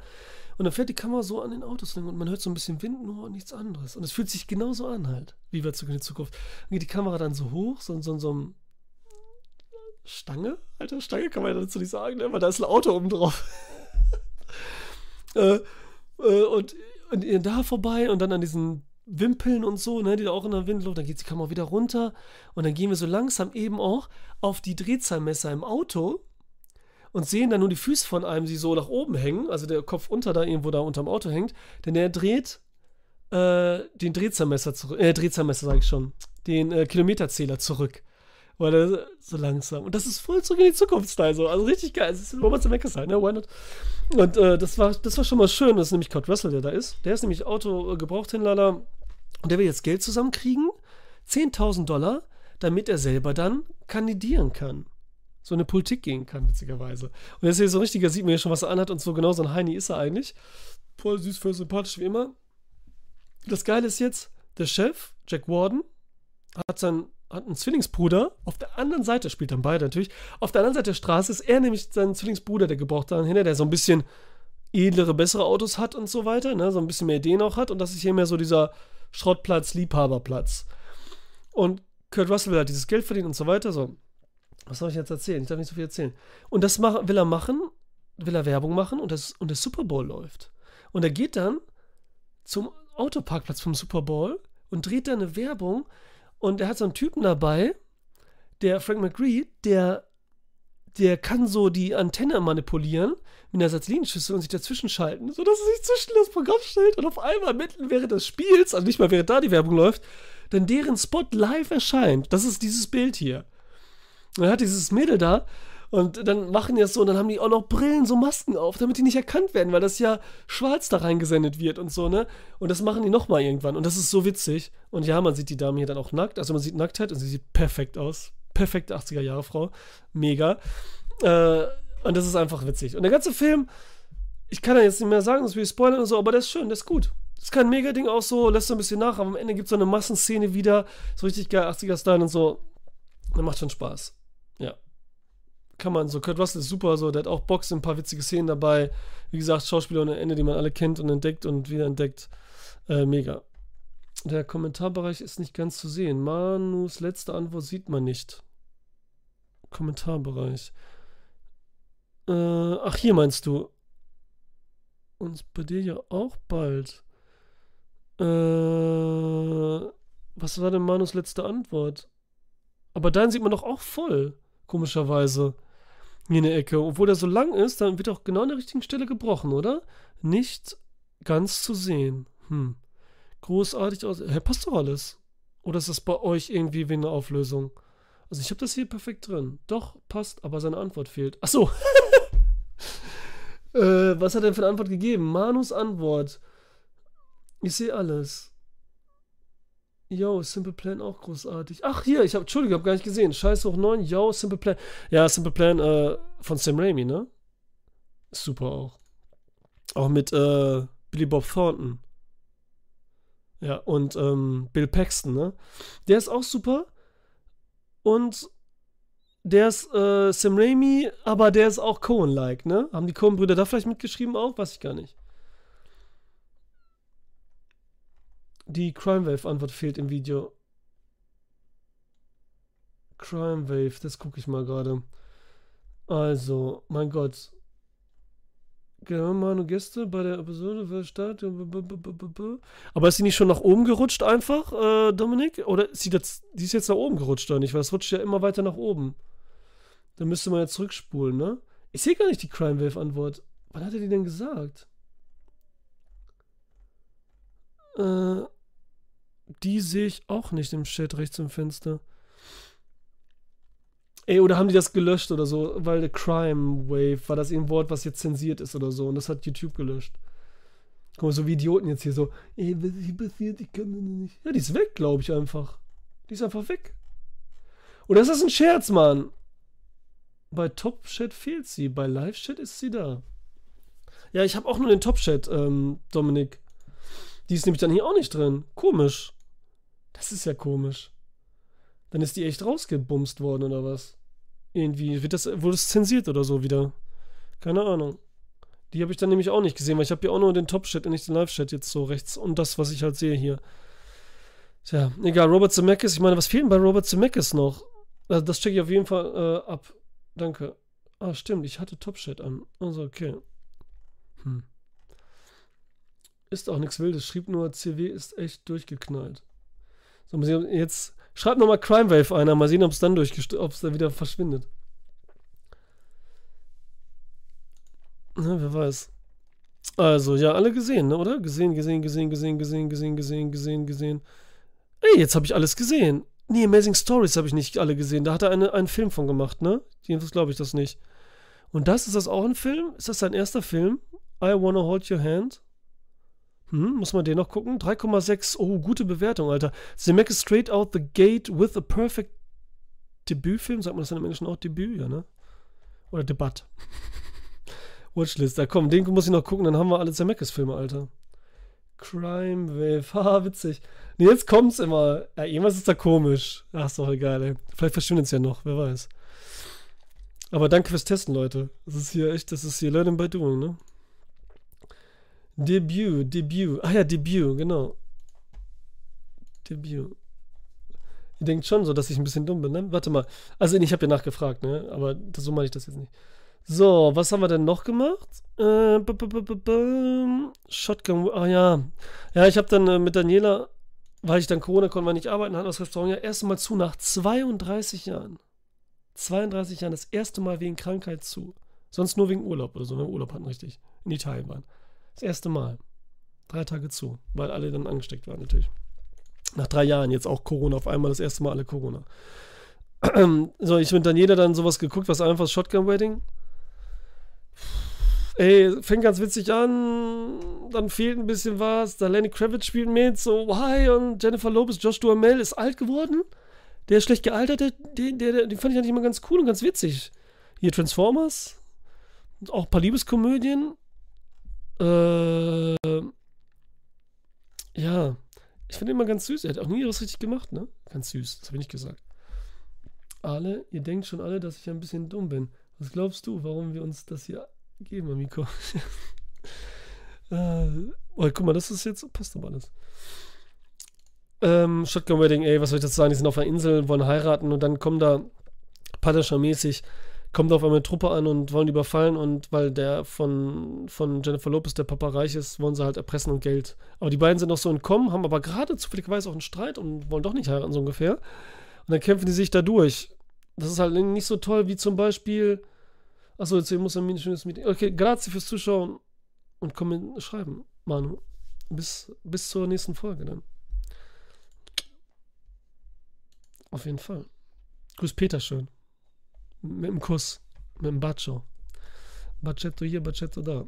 Und dann fährt die Kamera so an den Autos und man hört so ein bisschen Wind nur und nichts anderes. Und es fühlt sich genauso an halt, wie wir zurück in die Zukunft. Dann geht die Kamera dann so hoch, so, so, so ein Stange? Alter, Stange kann man ja dazu nicht sagen, ne? weil da ist ein Auto oben drauf. äh, äh, und, und da vorbei und dann an diesen Wimpeln und so, ne, die da auch in der Windluft, dann geht die Kamera wieder runter und dann gehen wir so langsam eben auch auf die Drehzahlmesser im Auto und sehen dann nur die Füße von einem, die so nach oben hängen, also der Kopf unter da irgendwo da unterm Auto hängt, denn der dreht äh, den Drehzahlmesser zurück, äh, Drehzahlmesser sage ich schon, den äh, Kilometerzähler zurück. Weil er so langsam. Und das ist voll zurück in die Zukunft Style so. Also richtig geil. Es ist Robert Zemeckis halt, ne? Why not? Und äh, das, war, das war schon mal schön. Das ist nämlich Kurt Russell, der da ist. Der ist nämlich Auto-Gebrauchthändler da. Und der will jetzt Geld zusammenkriegen. 10.000 Dollar, damit er selber dann kandidieren kann so eine Politik gehen kann, witzigerweise. Und er ist hier so ein richtiger, sieht man ja schon, was er anhat und so, genau so ein Heini ist er eigentlich. Voll süß, voll sympathisch wie immer. Das Geile ist jetzt, der Chef, Jack Warden, hat, sein, hat einen Zwillingsbruder. Auf der anderen Seite, spielt dann beide natürlich, auf der anderen Seite der Straße ist er nämlich sein Zwillingsbruder, der gebraucht dahin, der so ein bisschen edlere, bessere Autos hat und so weiter, ne, so ein bisschen mehr Ideen auch hat. Und das ist hier mehr so dieser Schrottplatz, Liebhaberplatz. Und Kurt Russell will halt dieses Geld verdienen und so weiter, so. Was soll ich jetzt erzählen? Ich darf nicht so viel erzählen. Und das mach, will er machen, will er Werbung machen und, das, und der Super Bowl läuft. Und er geht dann zum Autoparkplatz vom Super Bowl und dreht da eine Werbung und er hat so einen Typen dabei, der Frank McGree, der, der kann so die Antenne manipulieren mit einer Satellitenschüssel und sich dazwischen schalten, sodass er sich zwischen das Programm stellt und auf einmal mitten während des Spiels, also nicht mal während da die Werbung läuft, dann deren Spot live erscheint. Das ist dieses Bild hier. Und dann hat dieses Mädel da und dann machen die das so und dann haben die auch noch Brillen, so Masken auf, damit die nicht erkannt werden, weil das ja schwarz da reingesendet wird und so, ne? Und das machen die nochmal irgendwann und das ist so witzig. Und ja, man sieht die Dame hier dann auch nackt, also man sieht Nacktheit und sie sieht perfekt aus. Perfekte 80er-Jahre-Frau. Mega. Äh, und das ist einfach witzig. Und der ganze Film ich kann ja jetzt nicht mehr sagen, dass wir spoilern und so, aber der ist schön, der ist gut. Das ist kein Mega-Ding auch so, lässt so ein bisschen nach, aber am Ende gibt es so eine Massenszene wieder, so richtig geil, 80er-Style und so. Der macht schon Spaß. Kann man so. Kurt Russell ist super, so, der hat auch Boxen, ein paar witzige Szenen dabei. Wie gesagt, Schauspieler ohne Ende, die man alle kennt und entdeckt und wieder entdeckt. Äh, mega. Der Kommentarbereich ist nicht ganz zu sehen. Manus letzte Antwort sieht man nicht. Kommentarbereich. Äh, ach, hier meinst du. Und bei dir ja auch bald. Äh, was war denn Manus letzte Antwort? Aber deinen sieht man doch auch voll, komischerweise. In der Ecke. Obwohl der so lang ist, dann wird auch genau an der richtigen Stelle gebrochen, oder? Nicht ganz zu sehen. Hm. Großartig aus. Hä, passt doch alles. Oder ist das bei euch irgendwie wie eine Auflösung? Also ich habe das hier perfekt drin. Doch, passt, aber seine Antwort fehlt. Ach so. äh, was hat er denn für eine Antwort gegeben? Manus Antwort. Ich sehe alles. Yo, Simple Plan auch großartig. Ach, hier, ich habe, Entschuldigung, habe gar nicht gesehen. Scheiß hoch 9, yo, Simple Plan. Ja, Simple Plan äh, von Sam Raimi, ne? Super auch. Auch mit äh, Billy Bob Thornton. Ja, und ähm, Bill Paxton, ne? Der ist auch super. Und der ist äh, Sam Raimi, aber der ist auch Cohen-like, ne? Haben die Cohen-Brüder da vielleicht mitgeschrieben auch? Weiß ich gar nicht. Die Crime Wave-Antwort fehlt im Video. Crime Wave, das gucke ich mal gerade. Also, mein Gott. Genau, Manu Gäste bei der Episode für Start. Aber ist sie nicht schon nach oben gerutscht einfach, äh, Dominik? Oder ist sie, das, die ist jetzt nach oben gerutscht oder nicht? Weil es rutscht ja immer weiter nach oben. Da müsste man ja zurückspulen, ne? Ich sehe gar nicht die Crime Wave Antwort. Wann hat er die denn gesagt? Äh, die sehe ich auch nicht im Chat rechts im Fenster. Ey, oder haben die das gelöscht oder so? Weil der Crime Wave war das ein Wort, was jetzt zensiert ist oder so. Und das hat YouTube gelöscht. Guck mal, so wie Idioten jetzt hier so. Ey, was ist hier passiert? Ich kann das nicht. Ja, die ist weg, glaube ich einfach. Die ist einfach weg. Oder ist das ein Scherz, Mann? Bei Top-Chat fehlt sie. Bei Live-Chat ist sie da. Ja, ich habe auch nur den Top-Chat, ähm, Dominik. Die ist nämlich dann hier auch nicht drin. Komisch. Das ist ja komisch. Dann ist die echt rausgebumst worden oder was? Irgendwie wird das, wurde es zensiert oder so wieder. Keine Ahnung. Die habe ich dann nämlich auch nicht gesehen, weil ich habe ja auch nur den Top-Chat und nicht den Live-Chat jetzt so rechts und das, was ich halt sehe hier. Tja, egal, Robert Zemeckis, ich meine, was fehlt denn bei Robert Zemeckis noch? Also das checke ich auf jeden Fall äh, ab. Danke. Ah, stimmt, ich hatte Top-Chat an. Also, okay. Hm. Ist auch nichts Wildes, schrieb nur, CW ist echt durchgeknallt. So, jetzt schreibt nochmal Crime Wave einer, mal sehen, ob es dann ob es dann wieder verschwindet. Na, wer weiß. Also, ja, alle gesehen, ne, oder? Gesehen, gesehen, gesehen, gesehen, gesehen, gesehen, gesehen, gesehen, gesehen. Ey, jetzt habe ich alles gesehen. Nee, Amazing Stories habe ich nicht alle gesehen. Da hat er eine, einen Film von gemacht, ne? Jedenfalls glaube ich das nicht. Und das, ist das auch ein Film? Ist das sein erster Film? I Wanna Hold Your Hand? Hm, muss man den noch gucken? 3,6. Oh, gute Bewertung, Alter. Zemeckis Straight Out the Gate with a Perfect Debütfilm. Sagt man das dann im Englischen auch Debüt, ja, ne? Oder Debatt. Watchlist. Da komm, den muss ich noch gucken, dann haben wir alle Zemeckis-Filme, Alter. Crime Wave. Haha, witzig. Nee, jetzt kommt's immer. Ja, irgendwas ist da komisch. Ach, ist doch egal, ey. Vielleicht verschwindet es ja noch, wer weiß. Aber danke fürs Testen, Leute. Das ist hier echt, das ist hier Learning by Doing, ne? Debut, Debut. Ah ja, Debut, genau. Debut. Ihr denkt schon so, dass ich ein bisschen dumm bin, ne? Warte mal. Also, ich habe ja nachgefragt, ne? Aber so meine ich das jetzt nicht. So, was haben wir denn noch gemacht? Äh, b -b -b Shotgun. Ah ja. Ja, ich habe dann äh, mit Daniela, weil ich dann Corona konnte, weil ich nicht arbeiten, hat das Restaurant ja erst mal zu nach 32 Jahren. 32 Jahren, das erste Mal wegen Krankheit zu. Sonst nur wegen Urlaub oder so, wenn wir Urlaub hatten, richtig. In Italien waren. Das erste Mal. Drei Tage zu, weil alle dann angesteckt waren natürlich. Nach drei Jahren jetzt auch Corona, auf einmal das erste Mal alle Corona. so, ich mit dann jeder dann sowas geguckt, was einfach Shotgun Wedding. Ey, fängt ganz witzig an, dann fehlt ein bisschen was. Da Lenny Kravitz spielt mit, so, hi, und Jennifer Lopez, Josh Duhamel ist alt geworden. Der ist schlecht gealtert, den, der, den fand ich eigentlich immer ganz cool und ganz witzig. Hier Transformers, auch ein paar Liebeskomödien Äh, ja. Ich finde immer ganz süß. Er hat auch nie was richtig gemacht, ne? Ganz süß. Das habe ich nicht gesagt. Alle, ihr denkt schon alle, dass ich ein bisschen dumm bin. Was glaubst du, warum wir uns das hier geben, Amiko? äh, oh, guck mal, das ist jetzt, passt aber alles. Ähm, Shotgun Wedding, ey, was soll ich dazu sagen? Die sind auf einer Insel, wollen heiraten und dann kommen da Padascha-mäßig, kommt auf einmal eine Truppe an und wollen überfallen und weil der von, von Jennifer Lopez, der Papa reich ist, wollen sie halt erpressen und Geld. Aber die beiden sind noch so entkommen, haben aber gerade zufälligerweise auch einen Streit und wollen doch nicht heiraten, so ungefähr. Und dann kämpfen die sich da durch. Das ist halt nicht so toll wie zum Beispiel. Achso, jetzt muss ein schönes Meeting. Okay, grazie fürs Zuschauen und komm schreiben, Manu. Bis, bis zur nächsten Folge dann. Auf jeden Fall. Grüß Peter schön. Mit dem Kuss. Mit dem Baccio. Bacetto hier, Bacetto da.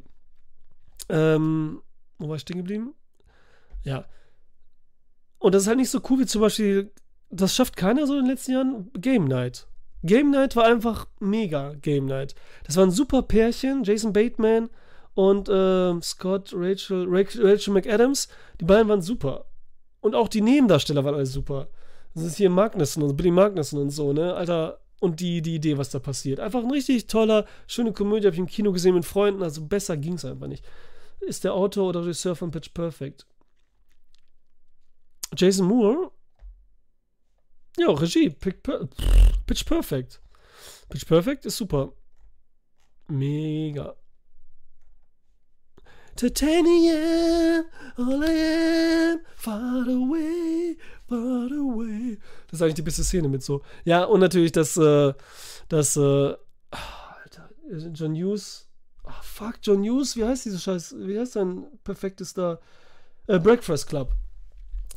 Ähm, wo war ich stehen geblieben? Ja. Und das ist halt nicht so cool wie zum Beispiel, das schafft keiner so in den letzten Jahren, Game Night. Game Night war einfach mega Game Night. Das war ein super Pärchen, Jason Bateman und äh, Scott, Rachel, Rachel McAdams. Die beiden waren super. Und auch die Nebendarsteller waren alle super. Das ist hier Magnussen und Billy Magnussen und so, ne? Alter, und die, die Idee, was da passiert. Einfach ein richtig toller, schöne Komödie, habe ich im Kino gesehen mit Freunden, also besser ging es einfach nicht. Ist der Autor oder Regisseur von Pitch Perfect. Jason Moore? Ja, Regie, Pitch Perfect. Pitch Perfect ist super. Mega. Titanium, all I am, far away, far away. Das ist eigentlich die beste Szene mit so. Ja, und natürlich das, äh, das, äh, Alter, John Hughes. Oh, fuck, John Hughes, wie heißt diese Scheiß, wie heißt sein perfektes da? Äh, Breakfast Club.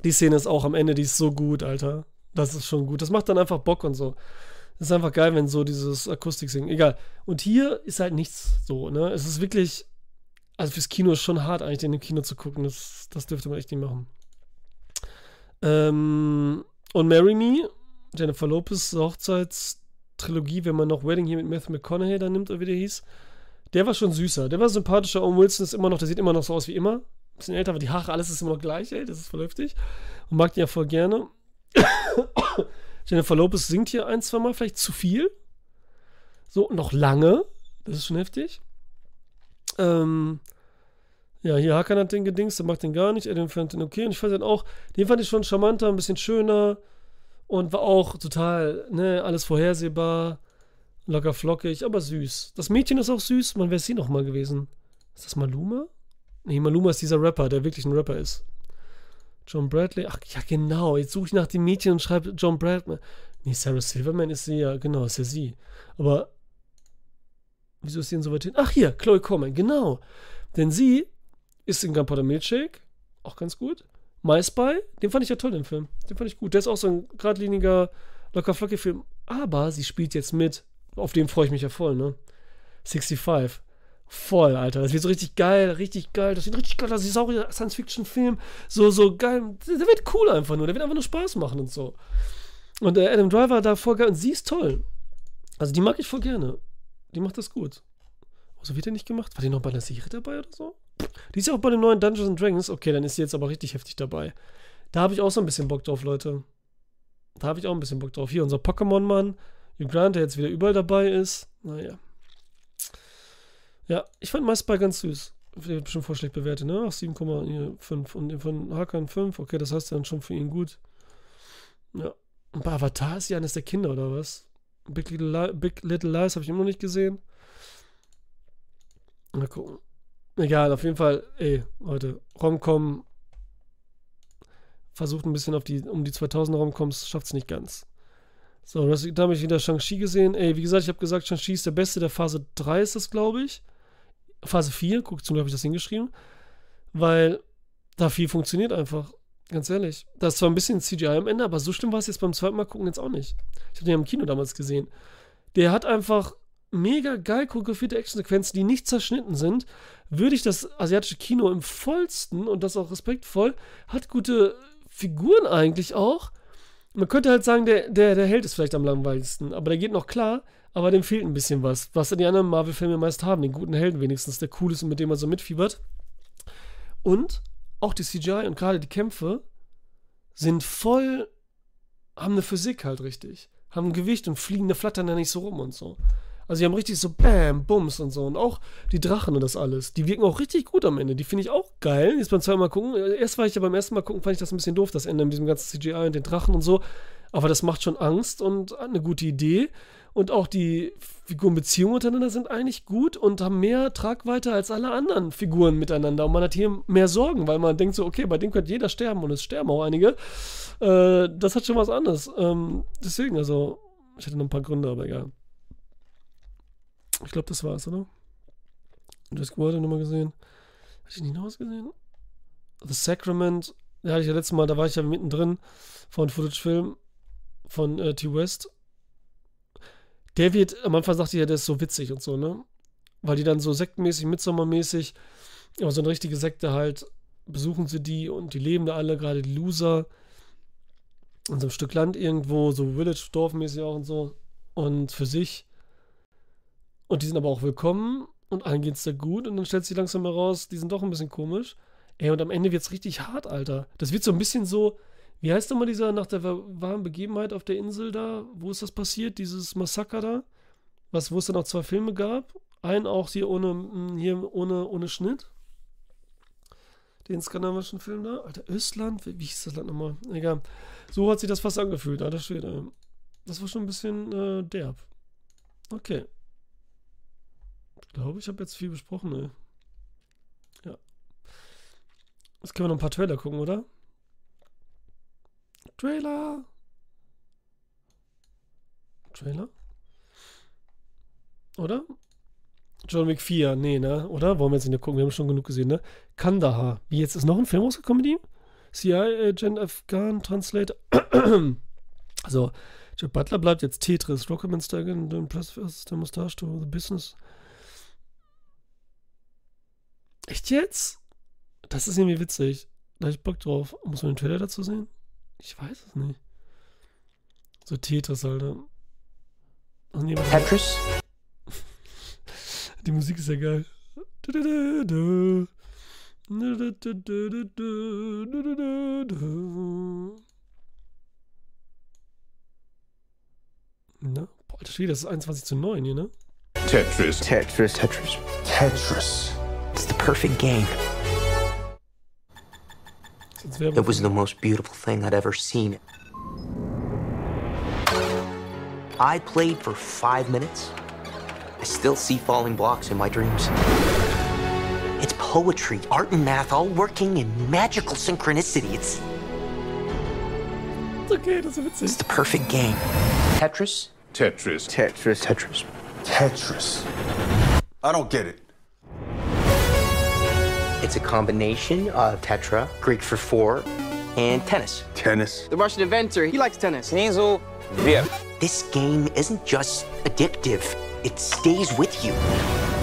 Die Szene ist auch am Ende, die ist so gut, Alter. Das ist schon gut. Das macht dann einfach Bock und so. Das ist einfach geil, wenn so dieses Akustik singen. Egal. Und hier ist halt nichts so, ne? Es ist wirklich also fürs Kino ist schon hart, eigentlich in dem Kino zu gucken. Das, das dürfte man echt nicht machen. Ähm, und Marry Me, Jennifer Lopez Hochzeitstrilogie, wenn man noch Wedding hier mit Matthew McConaughey da nimmt, oder wie der hieß. Der war schon süßer. Der war sympathischer. Owen Wilson ist immer noch, der sieht immer noch so aus wie immer. Bisschen älter, aber die Haare, alles ist immer noch gleich, ey. Das ist vernünftig. Und mag die ja voll gerne. Jennifer Lopez singt hier ein, zwei Mal, vielleicht zu viel. So, noch lange. Das ist schon heftig. Ähm, ja, hier Hakan hat den gedingst, der macht den gar nicht. Adam fand den okay. Und ich fand den auch, den fand ich schon charmanter, ein bisschen schöner. Und war auch total, ne, alles vorhersehbar. Locker flockig, aber süß. Das Mädchen ist auch süß. Man wäre sie noch mal gewesen. Ist das Maluma? Nee, Maluma ist dieser Rapper, der wirklich ein Rapper ist. John Bradley. Ach ja, genau. Jetzt suche ich nach dem Mädchen und schreibe John Bradley. Nee, Sarah Silverman ist sie ja, genau, ist ja sie. Aber Wieso ist sie denn so weit hin? Ach hier, Chloe Coleman, genau. Denn sie ist in Gunpowder Milkshake, auch ganz gut. My Spy, den fand ich ja toll, den Film. Den fand ich gut. Der ist auch so ein geradliniger, locker flockig Film. Aber sie spielt jetzt mit. Auf den freue ich mich ja voll, ne? 65. Voll, Alter. Das wird so richtig geil, richtig geil. Das wird richtig geil. Das ist auch ein Science-Fiction-Film. So, so geil. Der wird cool einfach nur. Der wird einfach nur Spaß machen und so. Und äh, Adam Driver da voll geil. Und sie ist toll. Also die mag ich voll gerne. Die macht das gut. So wird er nicht gemacht? War die noch bei der Serie dabei oder so? Die ist ja auch bei den neuen Dungeons and Dragons. Okay, dann ist sie jetzt aber richtig heftig dabei. Da habe ich auch so ein bisschen Bock drauf, Leute. Da habe ich auch ein bisschen Bock drauf. Hier unser Pokémon-Mann. Grant, der jetzt wieder überall dabei ist. Naja. Ja, ich fand MySpy ganz süß. Der wird schon voll schlecht bewertet, ne? Ach, 7,5. Und von Hakan 5. Okay, das heißt dann schon für ihn gut. Ja. Und bei Avatar ist sie eines der Kinder, oder was? Big Little, Li Big Little Lies habe ich immer noch nicht gesehen. Mal gucken. Egal, auf jeden Fall, ey, Leute, Romcom versucht ein bisschen auf die, um die 2000 Romcoms, schafft es nicht ganz. So, da habe ich wieder Shang-Chi gesehen. Ey, wie gesagt, ich habe gesagt, Shang-Chi ist der beste der Phase 3 ist das, glaube ich. Phase 4, guck, zum Glück habe ich das hingeschrieben. Weil da viel funktioniert einfach. Ganz ehrlich. Da ist zwar ein bisschen CGI am Ende, aber so schlimm war es jetzt beim zweiten Mal gucken jetzt auch nicht. Ich habe den ja im Kino damals gesehen. Der hat einfach mega geil choreografierte Actionsequenzen, die nicht zerschnitten sind. Würde ich das asiatische Kino im vollsten und das auch respektvoll, hat gute Figuren eigentlich auch. Man könnte halt sagen, der, der, der Held ist vielleicht am langweiligsten, aber der geht noch klar, aber dem fehlt ein bisschen was, was die anderen Marvel-Filme meist haben. Den guten Helden wenigstens, der cool ist und mit dem man so mitfiebert. Und auch die CGI und gerade die Kämpfe sind voll, haben eine Physik halt richtig. Haben ein Gewicht und fliegen, flattern da nicht so rum und so. Also die haben richtig so Bam, Bums und so. Und auch die Drachen und das alles. Die wirken auch richtig gut am Ende. Die finde ich auch geil. Jetzt beim zweiten Mal gucken. Erst war ich ja beim ersten Mal gucken, fand ich das ein bisschen doof, das Ende mit diesem ganzen CGI und den Drachen und so. Aber das macht schon Angst und eine gute Idee. Und auch die Figurenbeziehungen untereinander sind eigentlich gut und haben mehr Tragweite als alle anderen Figuren miteinander. Und man hat hier mehr Sorgen, weil man denkt so, okay, bei dem könnte jeder sterben und es sterben auch einige. Äh, das hat schon was anderes. Ähm, deswegen, also, ich hatte noch ein paar Gründe, aber egal. Ich glaube, das war's, oder? Jessica Wilde nochmal gesehen. Hatte ich nicht noch was gesehen? The Sacrament, ja, hatte ich ja letztes Mal, da war ich ja mittendrin von Footage Film von äh, T. West. Der wird, am Anfang sagte ich ja, der ist so witzig und so, ne? Weil die dann so sektenmäßig, midsommermäßig, aber so eine richtige Sekte halt, besuchen sie die und die leben da alle, gerade die Loser, in so einem Stück Land irgendwo, so Village-Dorfmäßig auch und so. Und für sich. Und die sind aber auch willkommen und allen geht's da gut. Und dann stellt sich langsam heraus, die sind doch ein bisschen komisch. Ey, und am Ende wird's richtig hart, Alter. Das wird so ein bisschen so, wie heißt nochmal dieser nach der wahren Begebenheit auf der Insel da? Wo ist das passiert? Dieses Massaker da? Was, wo es dann auch zwei Filme gab? Einen auch hier ohne, hm, hier ohne, ohne Schnitt. Den skandinavischen Film da. Alter, Östland? Wie, wie hieß das Land nochmal? Egal. So hat sich das fast angefühlt, alter Schwede. Das war schon ein bisschen äh, derb. Okay. Glaube, ich habe jetzt viel besprochen, ey. Ja. Jetzt können wir noch ein paar Trailer gucken, oder? Trailer. Trailer? Oder? John Wick 4, nee, ne? Oder? Wollen wir jetzt nicht gucken? Wir haben schon genug gesehen, ne? Kandahar. Wie jetzt ist noch ein Film rausgekommen mit ihm? CI-Agent Afghan Translator. also, Jeff Butler bleibt jetzt Tetris, Rocketman Don't Press der Mustache the Business. Echt jetzt? Das ist irgendwie witzig. Da hab ich Bock drauf. Muss man den Trailer dazu sehen? Ich weiß es nicht. So Tetris, Alter. Tetris? Die Musik ist ja geil. Na, boah, alter Schwede, das ist 21 zu 9 hier, ne? Tetris. Tetris. Tetris. Tetris. It's the perfect game. It was the most beautiful thing I'd ever seen. I played for five minutes. I still see falling blocks in my dreams. It's poetry, art, and math all working in magical synchronicity. It's, Ist okay, das ist it's the perfect game. Tetris? Tetris. Tetris. Tetris. Tetris. I don't get it. It's a combination of tetra, Greek for four, and tennis. Tennis? The Russian inventor, he likes tennis. Sneasel, Vip. This game isn't just addictive, it stays with you.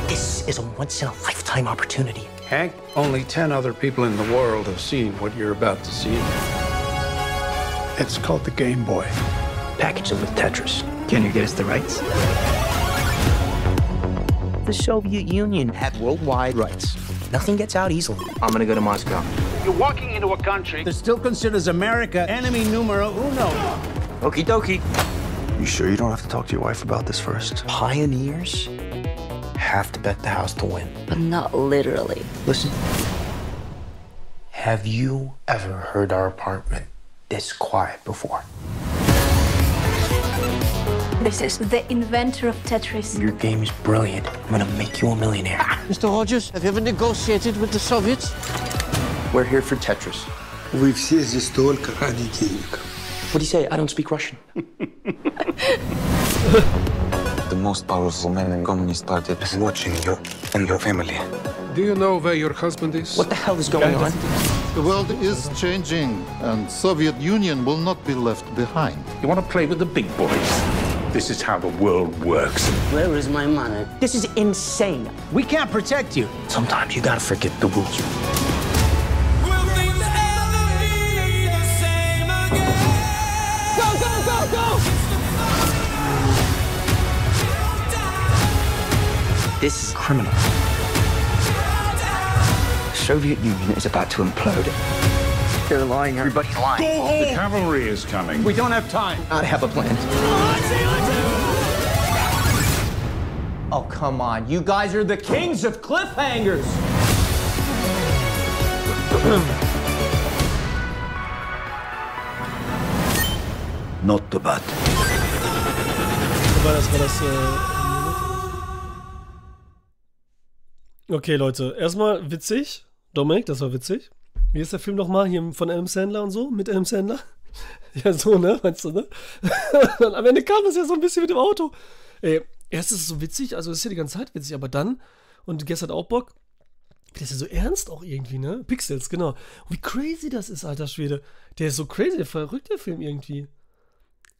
This is a once in a lifetime opportunity. Hank, only 10 other people in the world have seen what you're about to see. It's called the Game Boy. Package it with Tetris. Can you get us the rights? The Soviet Union had worldwide rights. Nothing gets out easily. I'm gonna go to Moscow. You're walking into a country that still considers America enemy numero uno. Okie dokie. You sure you don't have to talk to your wife about this first? Pioneers have to bet the house to win. but not literally. Listen. Have you ever heard our apartment this quiet before? This is the inventor of Tetris. Your game is brilliant. I'm gonna make you a millionaire. Mr. Rogers, have you ever negotiated with the Soviets? We're here for Tetris. Вы все здесь только ради денег. What do you say? I don't speak Russian. The most powerful man in Communist Party Is watching you and your family. Do you know where your husband is? What the hell is going on? The world is changing, and Soviet Union will not be left behind. You want to play with the big boys? This is how the world works. Where is my money? This is insane. We can't protect you. Sometimes you gotta forget the rules. We'll the go, go, go, go! This is criminal. Soviet Union is about to implode. They're lying. Everybody's lying. The cavalry is coming. We don't have time. I have a plan. Oh, come on. You guys are the kings of cliffhangers. Not the bad. War das, war das, äh, Okay, Leute. Erstmal witzig. Dominik, das war witzig. Wie ist der Film nochmal? Hier von Adam Sandler und so? Mit Adam Sandler? Ja, so, ne? Meinst du, ne? Und am Ende kam das ja so ein bisschen mit dem Auto. Ey, erst ist es so witzig, also es ist ja die ganze Zeit witzig, aber dann, und gestern auch Bock, der ist ja so ernst auch irgendwie, ne? Pixels, genau. Wie crazy das ist, alter Schwede. Der ist so crazy, der verrückt, der Film irgendwie.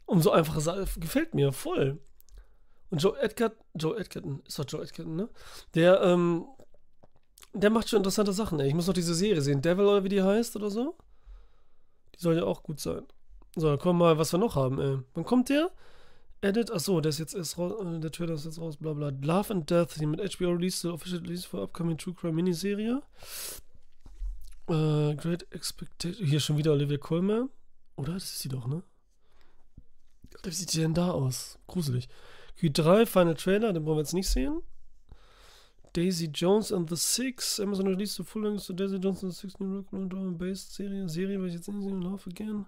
Umso einfacher gefällt mir voll. Und Joe Edgerton, Joe Edgerton, ist doch Joe Edgerton, ne? Der, ähm, der macht schon interessante Sachen, ey. Ich muss noch diese Serie sehen. Devil oder wie die heißt oder so. Die soll ja auch gut sein. So, wir mal, was wir noch haben, ey. Wann kommt der? Edit, achso, der ist jetzt erst raus, äh, der Trailer ist jetzt raus, bla bla. Love and Death, die mit HBO released, the official release for upcoming True Crime Miniserie. Äh, Great Expectation, hier schon wieder Olivia Colman. Oder? Das ist sie doch, ne? Wie sieht die denn da aus? Gruselig. Q3, Final Trailer, den wollen wir jetzt nicht sehen. Daisy Jones and the Six. Amazon released the full length to Daisy Jones and the Six New Rock and Roll Based Serie. Serie, weil ich jetzt nicht sehen. Love Again.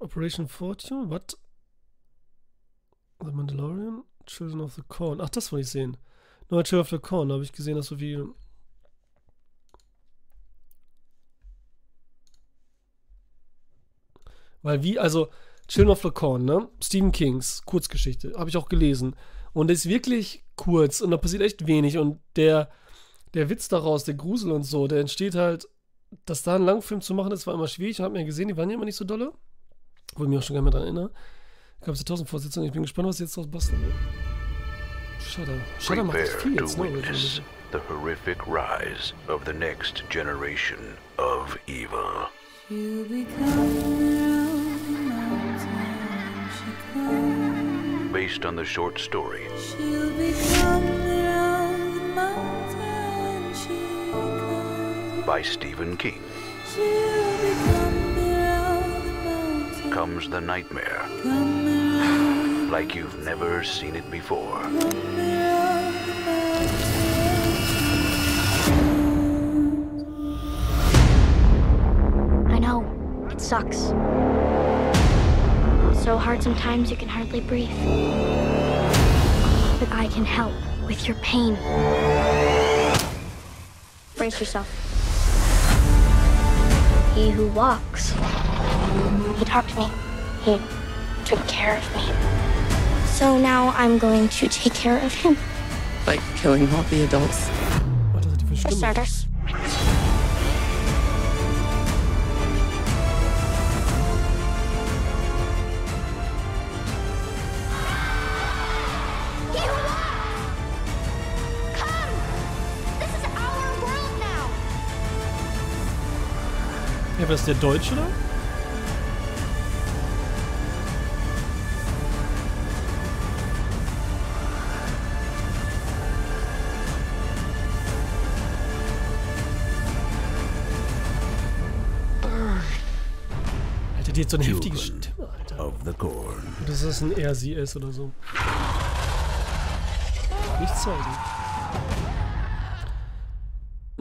Operation Fortune. What? The Mandalorian. Children of the Corn. Ach, das wollte ich sehen. Neue Children of the Corn. Da habe ich gesehen, dass so viel. Weil wie, also, Children of the Corn, ne? Stephen Kings Kurzgeschichte. Habe ich auch gelesen. Und ist wirklich kurz und da passiert echt wenig. Und der, der Witz daraus, der Grusel und so, der entsteht halt, dass da einen Langfilm zu machen, das war immer schwierig. Ich habe mir gesehen, die waren ja immer nicht so dolle. Wo ich mich auch schon gerne mal dran erinnere. Gab es ja tausend Vorsitzende. Ich bin gespannt, was sie jetzt draus basteln will. Shudder. Shudder macht echt viel to jetzt, ne? witness the horrific rise of the next generation of evil. Based on the short story. By Stephen King, comes the nightmare. Like you've never seen it before. I know. It sucks. So hard sometimes you can hardly breathe. But I can help with your pain. Brace yourself. He who walks. He talked to me. He took care of me. So now I'm going to take care of him. Like killing all the adults. For starters. Ja, aber ist der Deutsche oder? Alter, die hat so eine heftige Stimme, Alter. Dass das ein er, sie ist oder so. Nicht zeigen.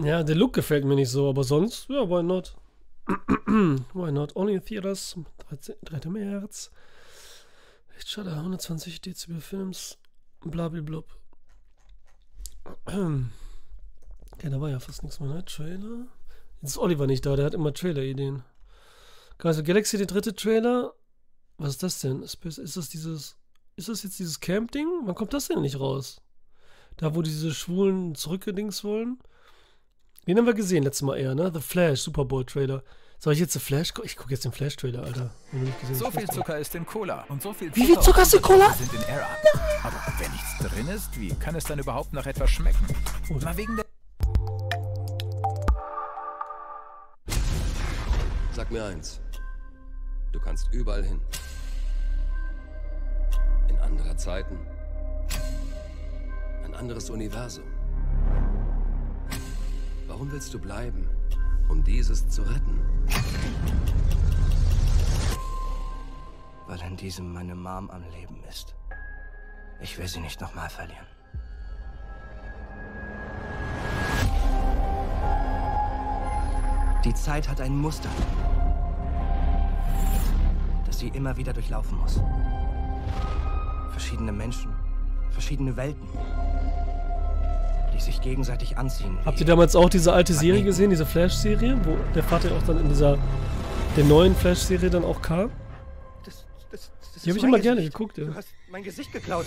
Ja, der Look gefällt mir nicht so, aber sonst, ja, why not? Why not? Only in Theaters, 13, 3. März. Echt schade, 120 Dezibel Films, blablablub. Ja, da war ja fast nichts mehr, ne? Trailer? Jetzt ist Oliver nicht da, der hat immer Trailer-Ideen. Guardians Galaxy, der dritte Trailer. Was ist das denn? Ist das dieses. Ist das jetzt dieses Camp-Ding? Wann kommt das denn nicht raus? Da, wo diese Schwulen zurückgedings wollen? Den haben wir gesehen letztes Mal eher, ne? The Flash, Super Bowl-Trailer. Soll ich jetzt The Flash gucken? Ich gucke jetzt den Alter. Du nicht gesehen So viel Zucker ist in Cola und so viel Wie viel Zucker Zucker ist in Cola? Sind in Air Aber wenn nichts drin ist, wie kann es dann überhaupt noch etwas schmecken? Mal wegen der Sag mir eins. Du kannst überall hin. In andere Zeiten. Ein anderes Universum. Warum willst du bleiben? Um dieses zu retten? Weil in diesem meine Mom am Leben ist. Ich will sie nicht nochmal verlieren. Die Zeit hat ein Muster, das sie immer wieder durchlaufen muss. Verschiedene Menschen, verschiedene Welten, sich gegenseitig anziehen. Habt ihr damals auch diese alte Serie gesehen, diese Flash-Serie, wo der Vater auch dann in dieser der neuen Flash-Serie dann auch kam? Das, das, das Die habe ich immer gerne Gesicht. geguckt, ja. Du hast mein Gesicht geklaut.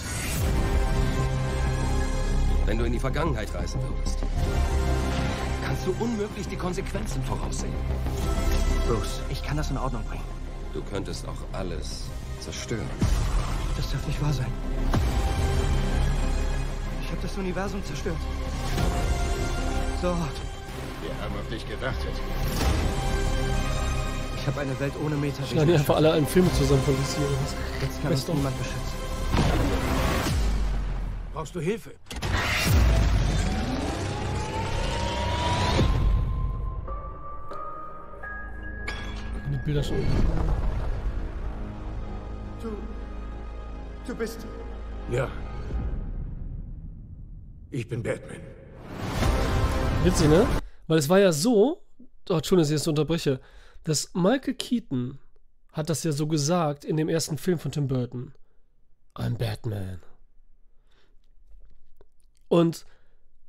Wenn du in die Vergangenheit reisen würdest, kannst du unmöglich die Konsequenzen voraussehen. Bruce, ich kann das in Ordnung bringen. Du könntest auch alles zerstören. Das darf nicht wahr sein. Ich habe das Universum zerstört. So hart. Wir haben auf dich gewartet. Ich habe eine Welt ohne Meta. Schneiden einfach alle einen Film zusammen von DC oder was? Jetzt kann Weiß uns niemand beschützen. Brauchst du Hilfe? Die Bilder schon. Du. Du bist. Ja. Ich bin Batman. Witzig, ne? Weil es war ja so, oh, Entschuldigung, dass ich so unterbreche, dass Michael Keaton hat das ja so gesagt in dem ersten Film von Tim Burton. I'm Batman. Und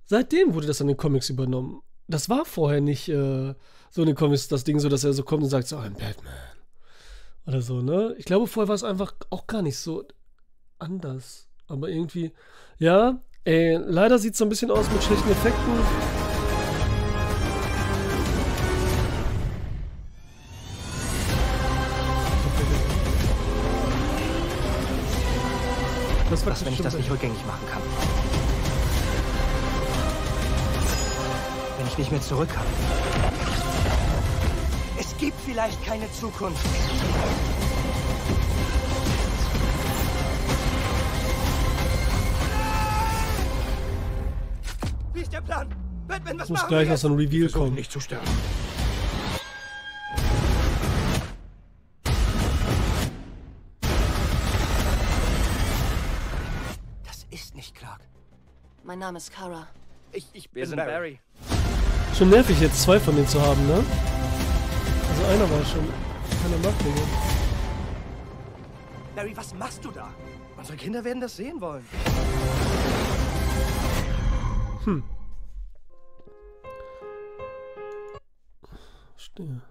seitdem wurde das an den Comics übernommen. Das war vorher nicht äh, so in den Comics das Ding so, dass er so kommt und sagt so, I'm Batman. Oder so, ne? Ich glaube, vorher war es einfach auch gar nicht so anders. Aber irgendwie, ja, ey, leider sieht es so ein bisschen aus mit schlechten Effekten. Das war Was, wenn ich das nicht rückgängig machen kann? Wenn ich nicht mehr zurück kann? Es gibt vielleicht keine Zukunft. Wie ist der Plan? Batman, was Es muss gleich wir noch so ein Reveal kommen. nicht zu sterben. Das ist nicht Clark. Mein Name ist Kara. Ich, ich Wir bin sind Barry. Barry. Schon nervig jetzt zwei von denen zu haben, ne? Also einer war schon. Keiner mag den. Barry, was machst du da? Unsere Kinder werden das sehen wollen. Hm. Verstehe.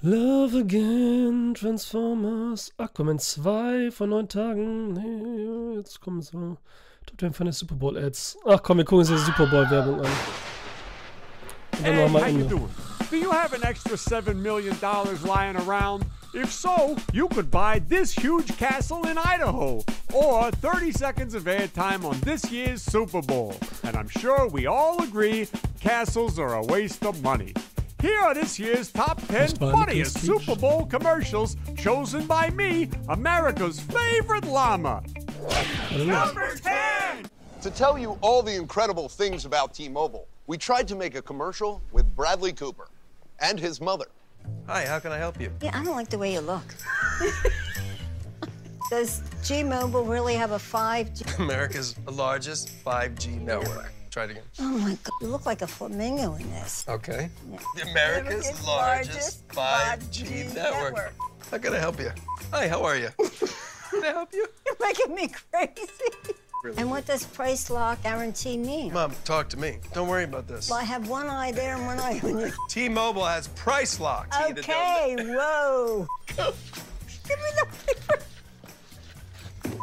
Love Again, Transformers, Aquaman 2 vor neun Tagen. Nee, jetzt kommen so. Top 10 von den Super Bowl Ads. Ach komm, wir gucken uns die Super Bowl Werbung an. Und dann Hey, you Ende. Do you have an extra $7 million lying around? If so, you could buy this huge castle in Idaho or 30 seconds of airtime on this year's Super Bowl. And I'm sure we all agree castles are a waste of money. Here are this year's top 10 funniest Super Bowl commercials chosen by me, America's favorite llama. Number 10! To tell you all the incredible things about T Mobile, we tried to make a commercial with Bradley Cooper and his mother. Hi, how can I help you? Yeah, I don't like the way you look. Does G-Mobile really have a 5G? America's largest 5G network. Try it again. Oh my God, you look like a flamingo in this. Okay. Yeah. America's, America's largest, largest 5G, 5G network. network. How can I help you? Hi, how are you? can I help you? You're making me crazy. And what does price lock guarantee mean? Mom, talk to me. Don't worry about this. Well, I have one eye there and one eye on you. T-Mobile has price lock. Okay, whoa. Give me the paper.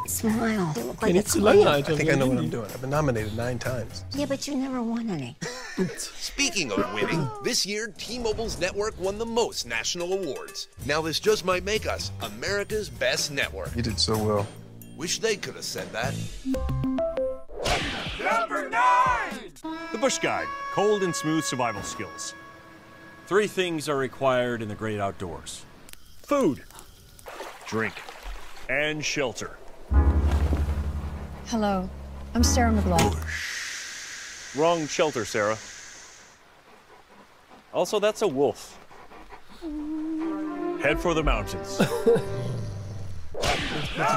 Smile. You look Okay, like a nicht clown. I think I know what I'm doing. I've been nominated nine times. Yeah, but you never won any. Speaking of winning, this year T Mobile's network won the most national awards. Now, this just might make us America's best network. You did so well. Wish they could have said that. Number 9! The Bush Guide Cold and Smooth Survival Skills. Three things are required in the great outdoors food, drink, and shelter. Hello, I'm Sarah McLaughlin. Wrong shelter, Sarah. Also, that's a wolf. Head for the mountains.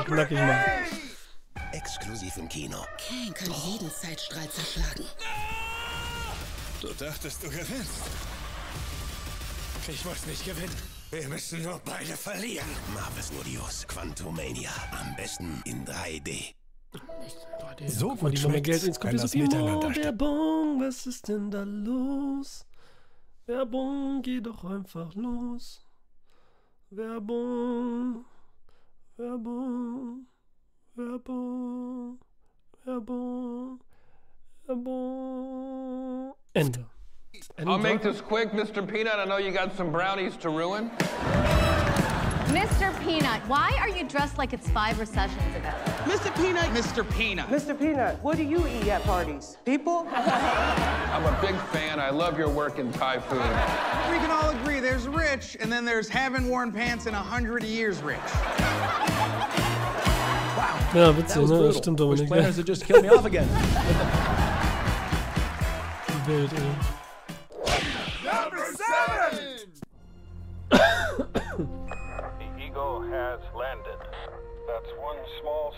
knackig machen. Exklusiv im Kino. Kane kann jeden Zeitstrahl zerschlagen. Du dachtest, du gewinnst. Ich muss nicht gewinnen. Wir müssen nur beide verlieren. Marvel Studios Quantumania. Am besten in 3D. So gut die mehr Geld ins Kommt das so viel miteinander more Werbung, was ist denn da los? Werbung, geh doch einfach los. Werbung, Werbung, Werbung, Werbung, Werbung. Ende. Ende I'll make this quick, Mr. Peanut. I know you got some brownies to ruin. Mr. Peanut, why are you dressed like it's five recessions ago? Mr. Peanut. Mr. Peanut. Mr. Peanut, what do you eat at parties? People? I'm a big fan. I love your work in Thai food. We can all agree there's rich, and then there's haven't worn pants in a hundred years rich. wow. Ja, That witzig, was ne? brutal. Das stimmt, Dominik. Which plan is just kill me off again? Wild, ey.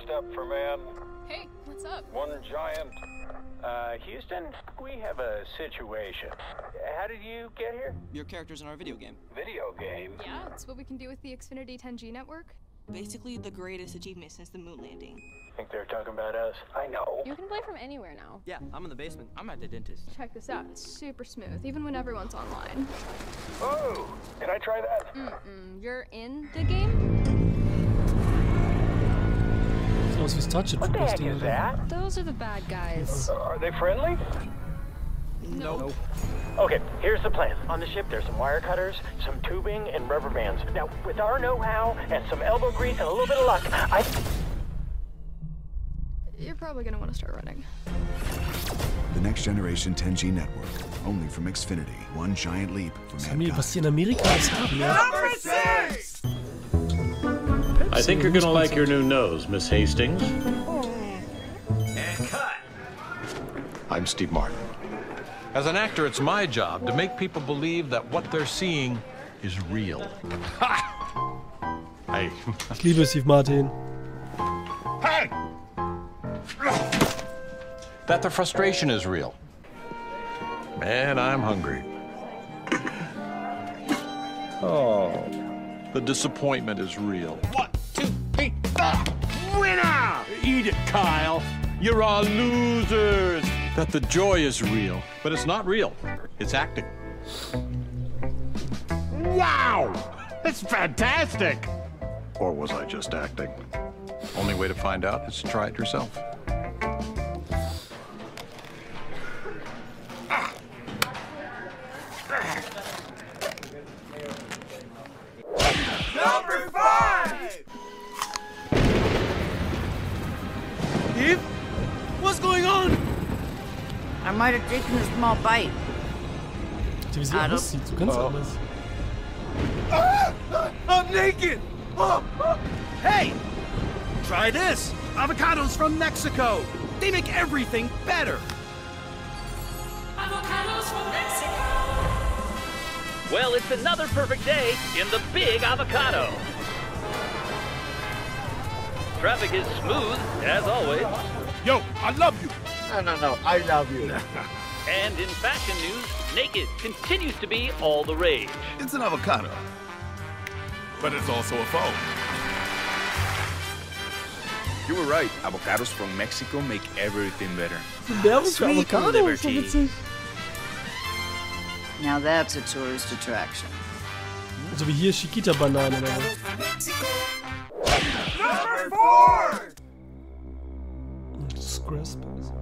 Step for man, Hey, what's up? one giant. Uh, Houston, we have a situation. How did you get here? Your character's in our video game. Video game? Yeah, it's what we can do with the Xfinity 10G network. Basically, the greatest achievement since the moon landing. I Think they're talking about us? I know. You can play from anywhere now. Yeah, I'm in the basement. I'm at the dentist. Check this out. It's super smooth, even when everyone's online. Oh, can I try that? Mm-mm. You're in the game? Sieht aus wie Starship What the Troopers heck is that? Those are the bad guys. Are they friendly? Nope. Okay, here's the plan. On the ship, there's some wire cutters, some tubing, and rubber bands. Now, with our know-how and some elbow grease and a little bit of luck, I... You're probably gonna want to start running. The next generation 10G network, only from Xfinity. One giant leap for Samir, was die in Amerika alles haben, ja? Number six! I think you're gonna like your new nose, Miss Hastings. And cut! I'm Steve Martin. As an actor, it's my job to make people believe that what they're seeing is real. Hey. Ich liebe Steve Martin. Hey! That the frustration is real. Man, I'm hungry. Oh, the disappointment is real. One, two, three, four. Winner! Eat it, Kyle. You're all losers. That the joy is real, but it's not real. It's acting. Wow! That's fantastic! Or was I just acting? Only way to find out is to try it yourself. Ah. Number five! Steve? What's going on? I might have taken a small bite. Wie sie I don't- aussieht, so ganz Oh. anders. Ah! I'm naked! Oh, oh. Hey! Try this! Avocados from Mexico! They make everything better! Avocados from Mexico. Well, it's another perfect day in the Big Avocado. Traffic is smooth, as always. Yo, I love you! No, no, no. I love you. And in fashion news, naked continues to be all the rage. It's an avocado. But it's also a phone. You were right. Avocados from Mexico make everything better. Werbung für Sweet Avocado, liberty. Witzig. Now that's a tourist attraction. So wie hier Chiquita-Bananen oder was? Number four! Squarespace.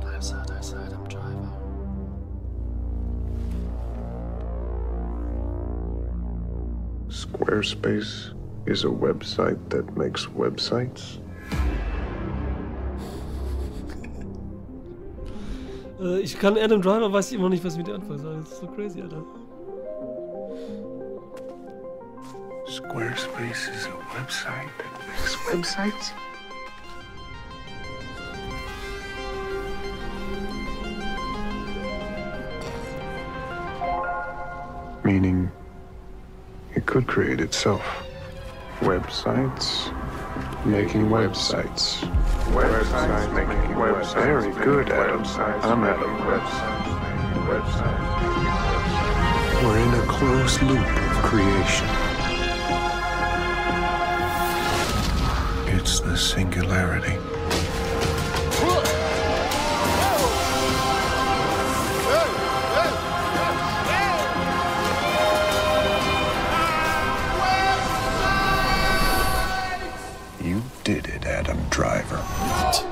Da ist er, da ist er, Adam Squarespace is a website that makes websites. Äh, ich kann Adam Driver, weiß ich immer nicht, was ich mit der anfangen soll. Das ist so crazy, Alter. Squarespace is a website that makes websites? Meaning, it could create itself. Websites, making websites. Websites, making websites. Very good, Adam. I'm Adam. Websites. We're in a closed loop of creation. It's the singularity. Did it, Adam Driver.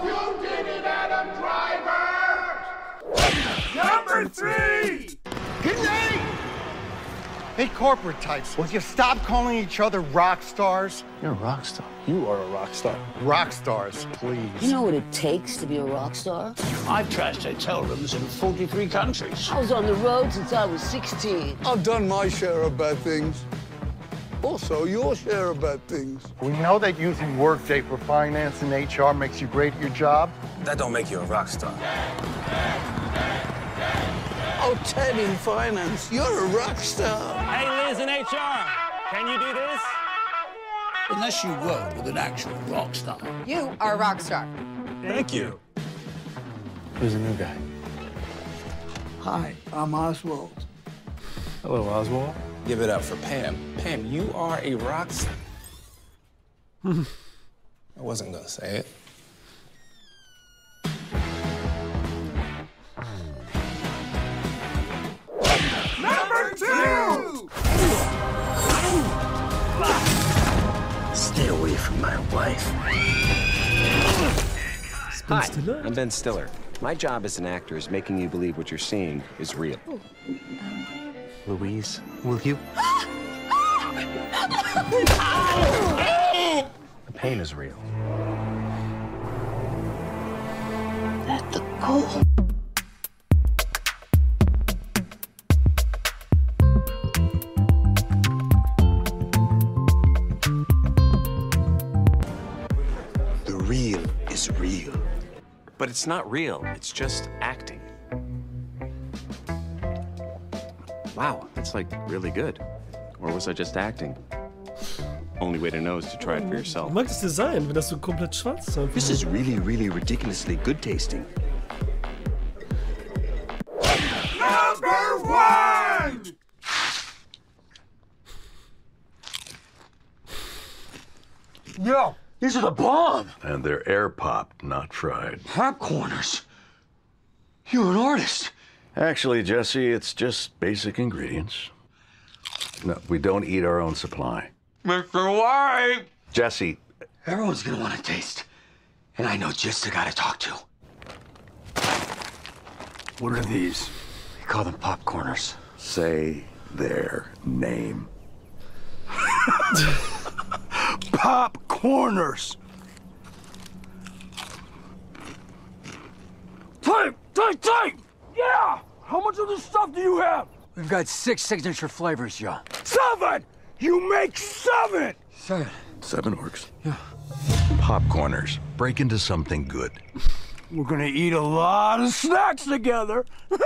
You did it, Adam Driver! Number three! Good night! Hey, corporate types, will you stop calling each other rock stars? You're a rock star. You are a rock star. Rock stars, please. You know what it takes to be a rock star? I've trashed hotel rooms in 43 countries. I was on the road since I was 16. I've done my share of bad things. Also, your share of bad things. We know that using Workday for finance and HR makes you great at your job. That don't make you a rock star. Oh, Ted in finance, you're a rock star. Hey, Liz in HR, can you do this? Unless you work with an actual rock star. You are a rock star. Thank you. Who's the new guy? Hi, I'm Oswald. Hello, Oswald. Give it up for Pam. Pam, you are a rock star. Hmm. I wasn't gonna say it. Number two! Stay away from my wife. Hi, I'm Ben Stiller. My job as an actor is making you believe what you're seeing is real. Louise, will you? The pain is real. Let the goal. The real is real. But it's not real, it's just acting. Wow, that's like really good. Or was I just acting? Only way to know is to try it for yourself. Ich mag das Design, wenn das so komplett schwarz ist. This is really, really ridiculously good tasting. Number one! Yo, these are the bomb! And they're air popped, not fried. Popcorners. You're an artist. Actually, Jesse, it's just basic ingredients. No, we don't eat our own supply. Mr. White! Jesse, Everyone's gonna want to taste. And I know just the guy to talk to. what are these? We call them popcorners. Say their name. Popcorners. Type! Type! Type! Yeah! How much of this stuff do you have? We've got six signature flavors, yo. Seven! You make seven! Seven. Seven works. Yeah. Popcorners. Break into something good. We're gonna eat a lot of snacks together.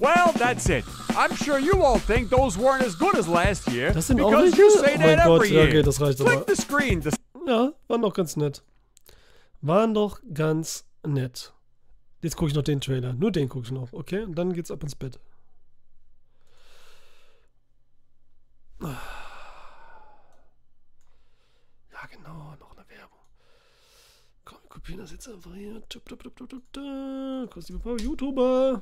Well, that's it. I'm sure you all think those weren't as good as last year Das sind because welche? you say Oh that Gott, every ja, year. okay, das reicht Click aber. the screen. to Ja, waren doch ganz nett. Waren doch ganz nett. Jetzt gucke ich noch den Trailer. Nur den gucke ich noch, okay? Und dann geht's ab ins Bett. Ja, genau, noch eine Werbung. Komm, wir kopieren das jetzt einfach hier. Tup, tup, tup, tup, tup, tup. Kostet ein paar YouTuber.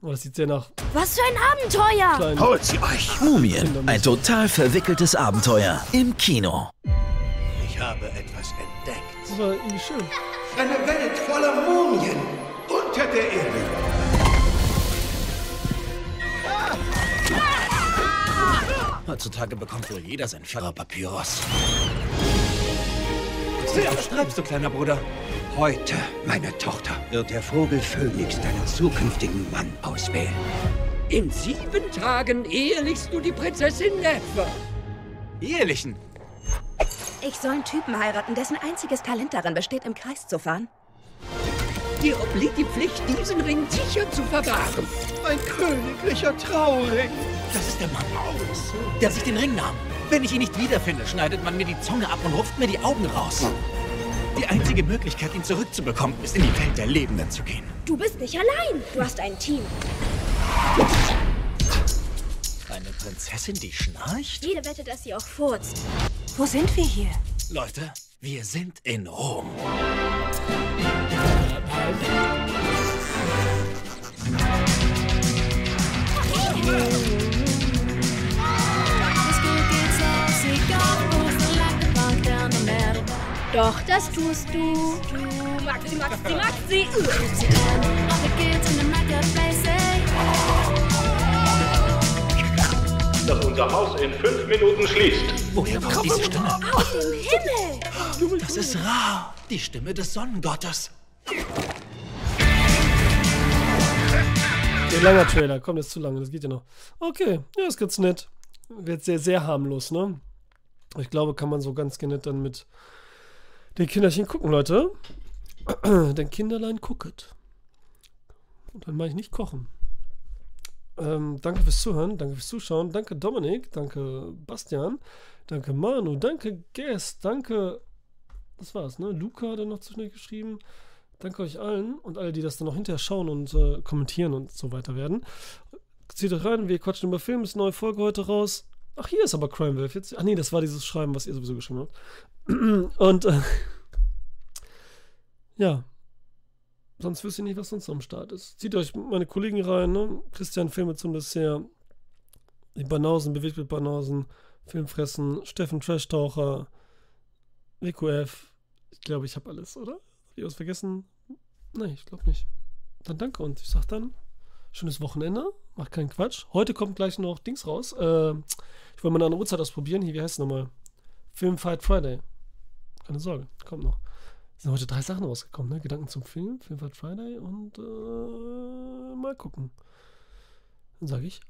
Oh, das sieht sehr nach Was für ein Abenteuer! kleinen Holt sie euch! Mumien, ein total verwickeltes Abenteuer im Kino. Ich habe etwas entdeckt. Das war irgendwie schön. Eine Welt voller Mumien unter der Erde. Heutzutage bekommt wohl jeder sein Vierer Papyrus. Was schreibst du, kleiner Bruder? Heute, meine Tochter, wird der Vogel Phönix deinen zukünftigen Mann auswählen. In sieben Tagen ehelichst du die Prinzessin Nefer. Ehelichen? Ich soll einen Typen heiraten, dessen einziges Talent darin besteht, im Kreis zu fahren. Dir obliegt die Pflicht, diesen Ring sicher zu verwahren. Ein königlicher Trauring. Das ist der Mann aus, der sich den Ring nahm. Wenn ich ihn nicht wiederfinde, schneidet man mir die Zunge ab und rupft mir die Augen raus. Die einzige Möglichkeit, ihn zurückzubekommen, ist in die Welt der Lebenden zu gehen. Du bist nicht allein. Du hast ein Team. Eine Prinzessin, die schnarcht? Jede wette, dass sie auch furzt. Wo sind wir hier? Leute, wir sind in Rom. Doch, das tust du. Du, Maxi, Maxi, Maxi. Dass unser Haus in fünf Minuten schließt. Woher kommt diese Stimme? Aus dem Himmel. Das ist Ra, die Stimme des Sonnengottes. Der langer Trailer, komm, das ist zu lange, das geht ja noch. Okay, ja, ist ganz nett. Wird sehr, sehr harmlos, ne? Ich glaube, kann man so ganz nett dann mit den Kinderchen gucken, Leute. Denn Kinderlein gucket. Und dann mache ich nicht kochen. Ähm, danke fürs Zuhören, danke fürs Zuschauen, danke Dominik, danke Bastian, danke Manu, danke Guest, danke. Das war's, ne? Luca hat dann noch zu schnell geschrieben. Danke euch allen und alle, die das dann noch hinterher schauen und äh, kommentieren und so weiter werden. Zieht euch rein, wir quatschen über Film, ist eine neue Folge heute raus. Ach, hier ist aber Crime Wave jetzt. Ach nee, das war dieses Schreiben, was ihr sowieso geschrieben habt. und äh, ja. Sonst wüsste ich nicht, was sonst am Start ist. Zieht euch meine Kollegen rein, ne? Christian Filme zum Dessert, die Banausen, bewegt mit Banausen, Filmfressen, Steffen Trashtaucher, WQF. Ich glaube, ich habe alles, oder? Hab ich was vergessen? Nein, ich glaube nicht. Dann danke und ich sag dann, schönes Wochenende, macht keinen Quatsch. Heute kommt gleich noch Dings raus. Äh, ich wollte mal eine Uhrzeit ausprobieren. Hier, wie heißt es nochmal? Film Fight Friday. Keine Sorge, kommt noch. Sind heute drei Sachen rausgekommen, ne? Gedanken zum Film, Film Fight Friday und äh, mal gucken. Dann sage ich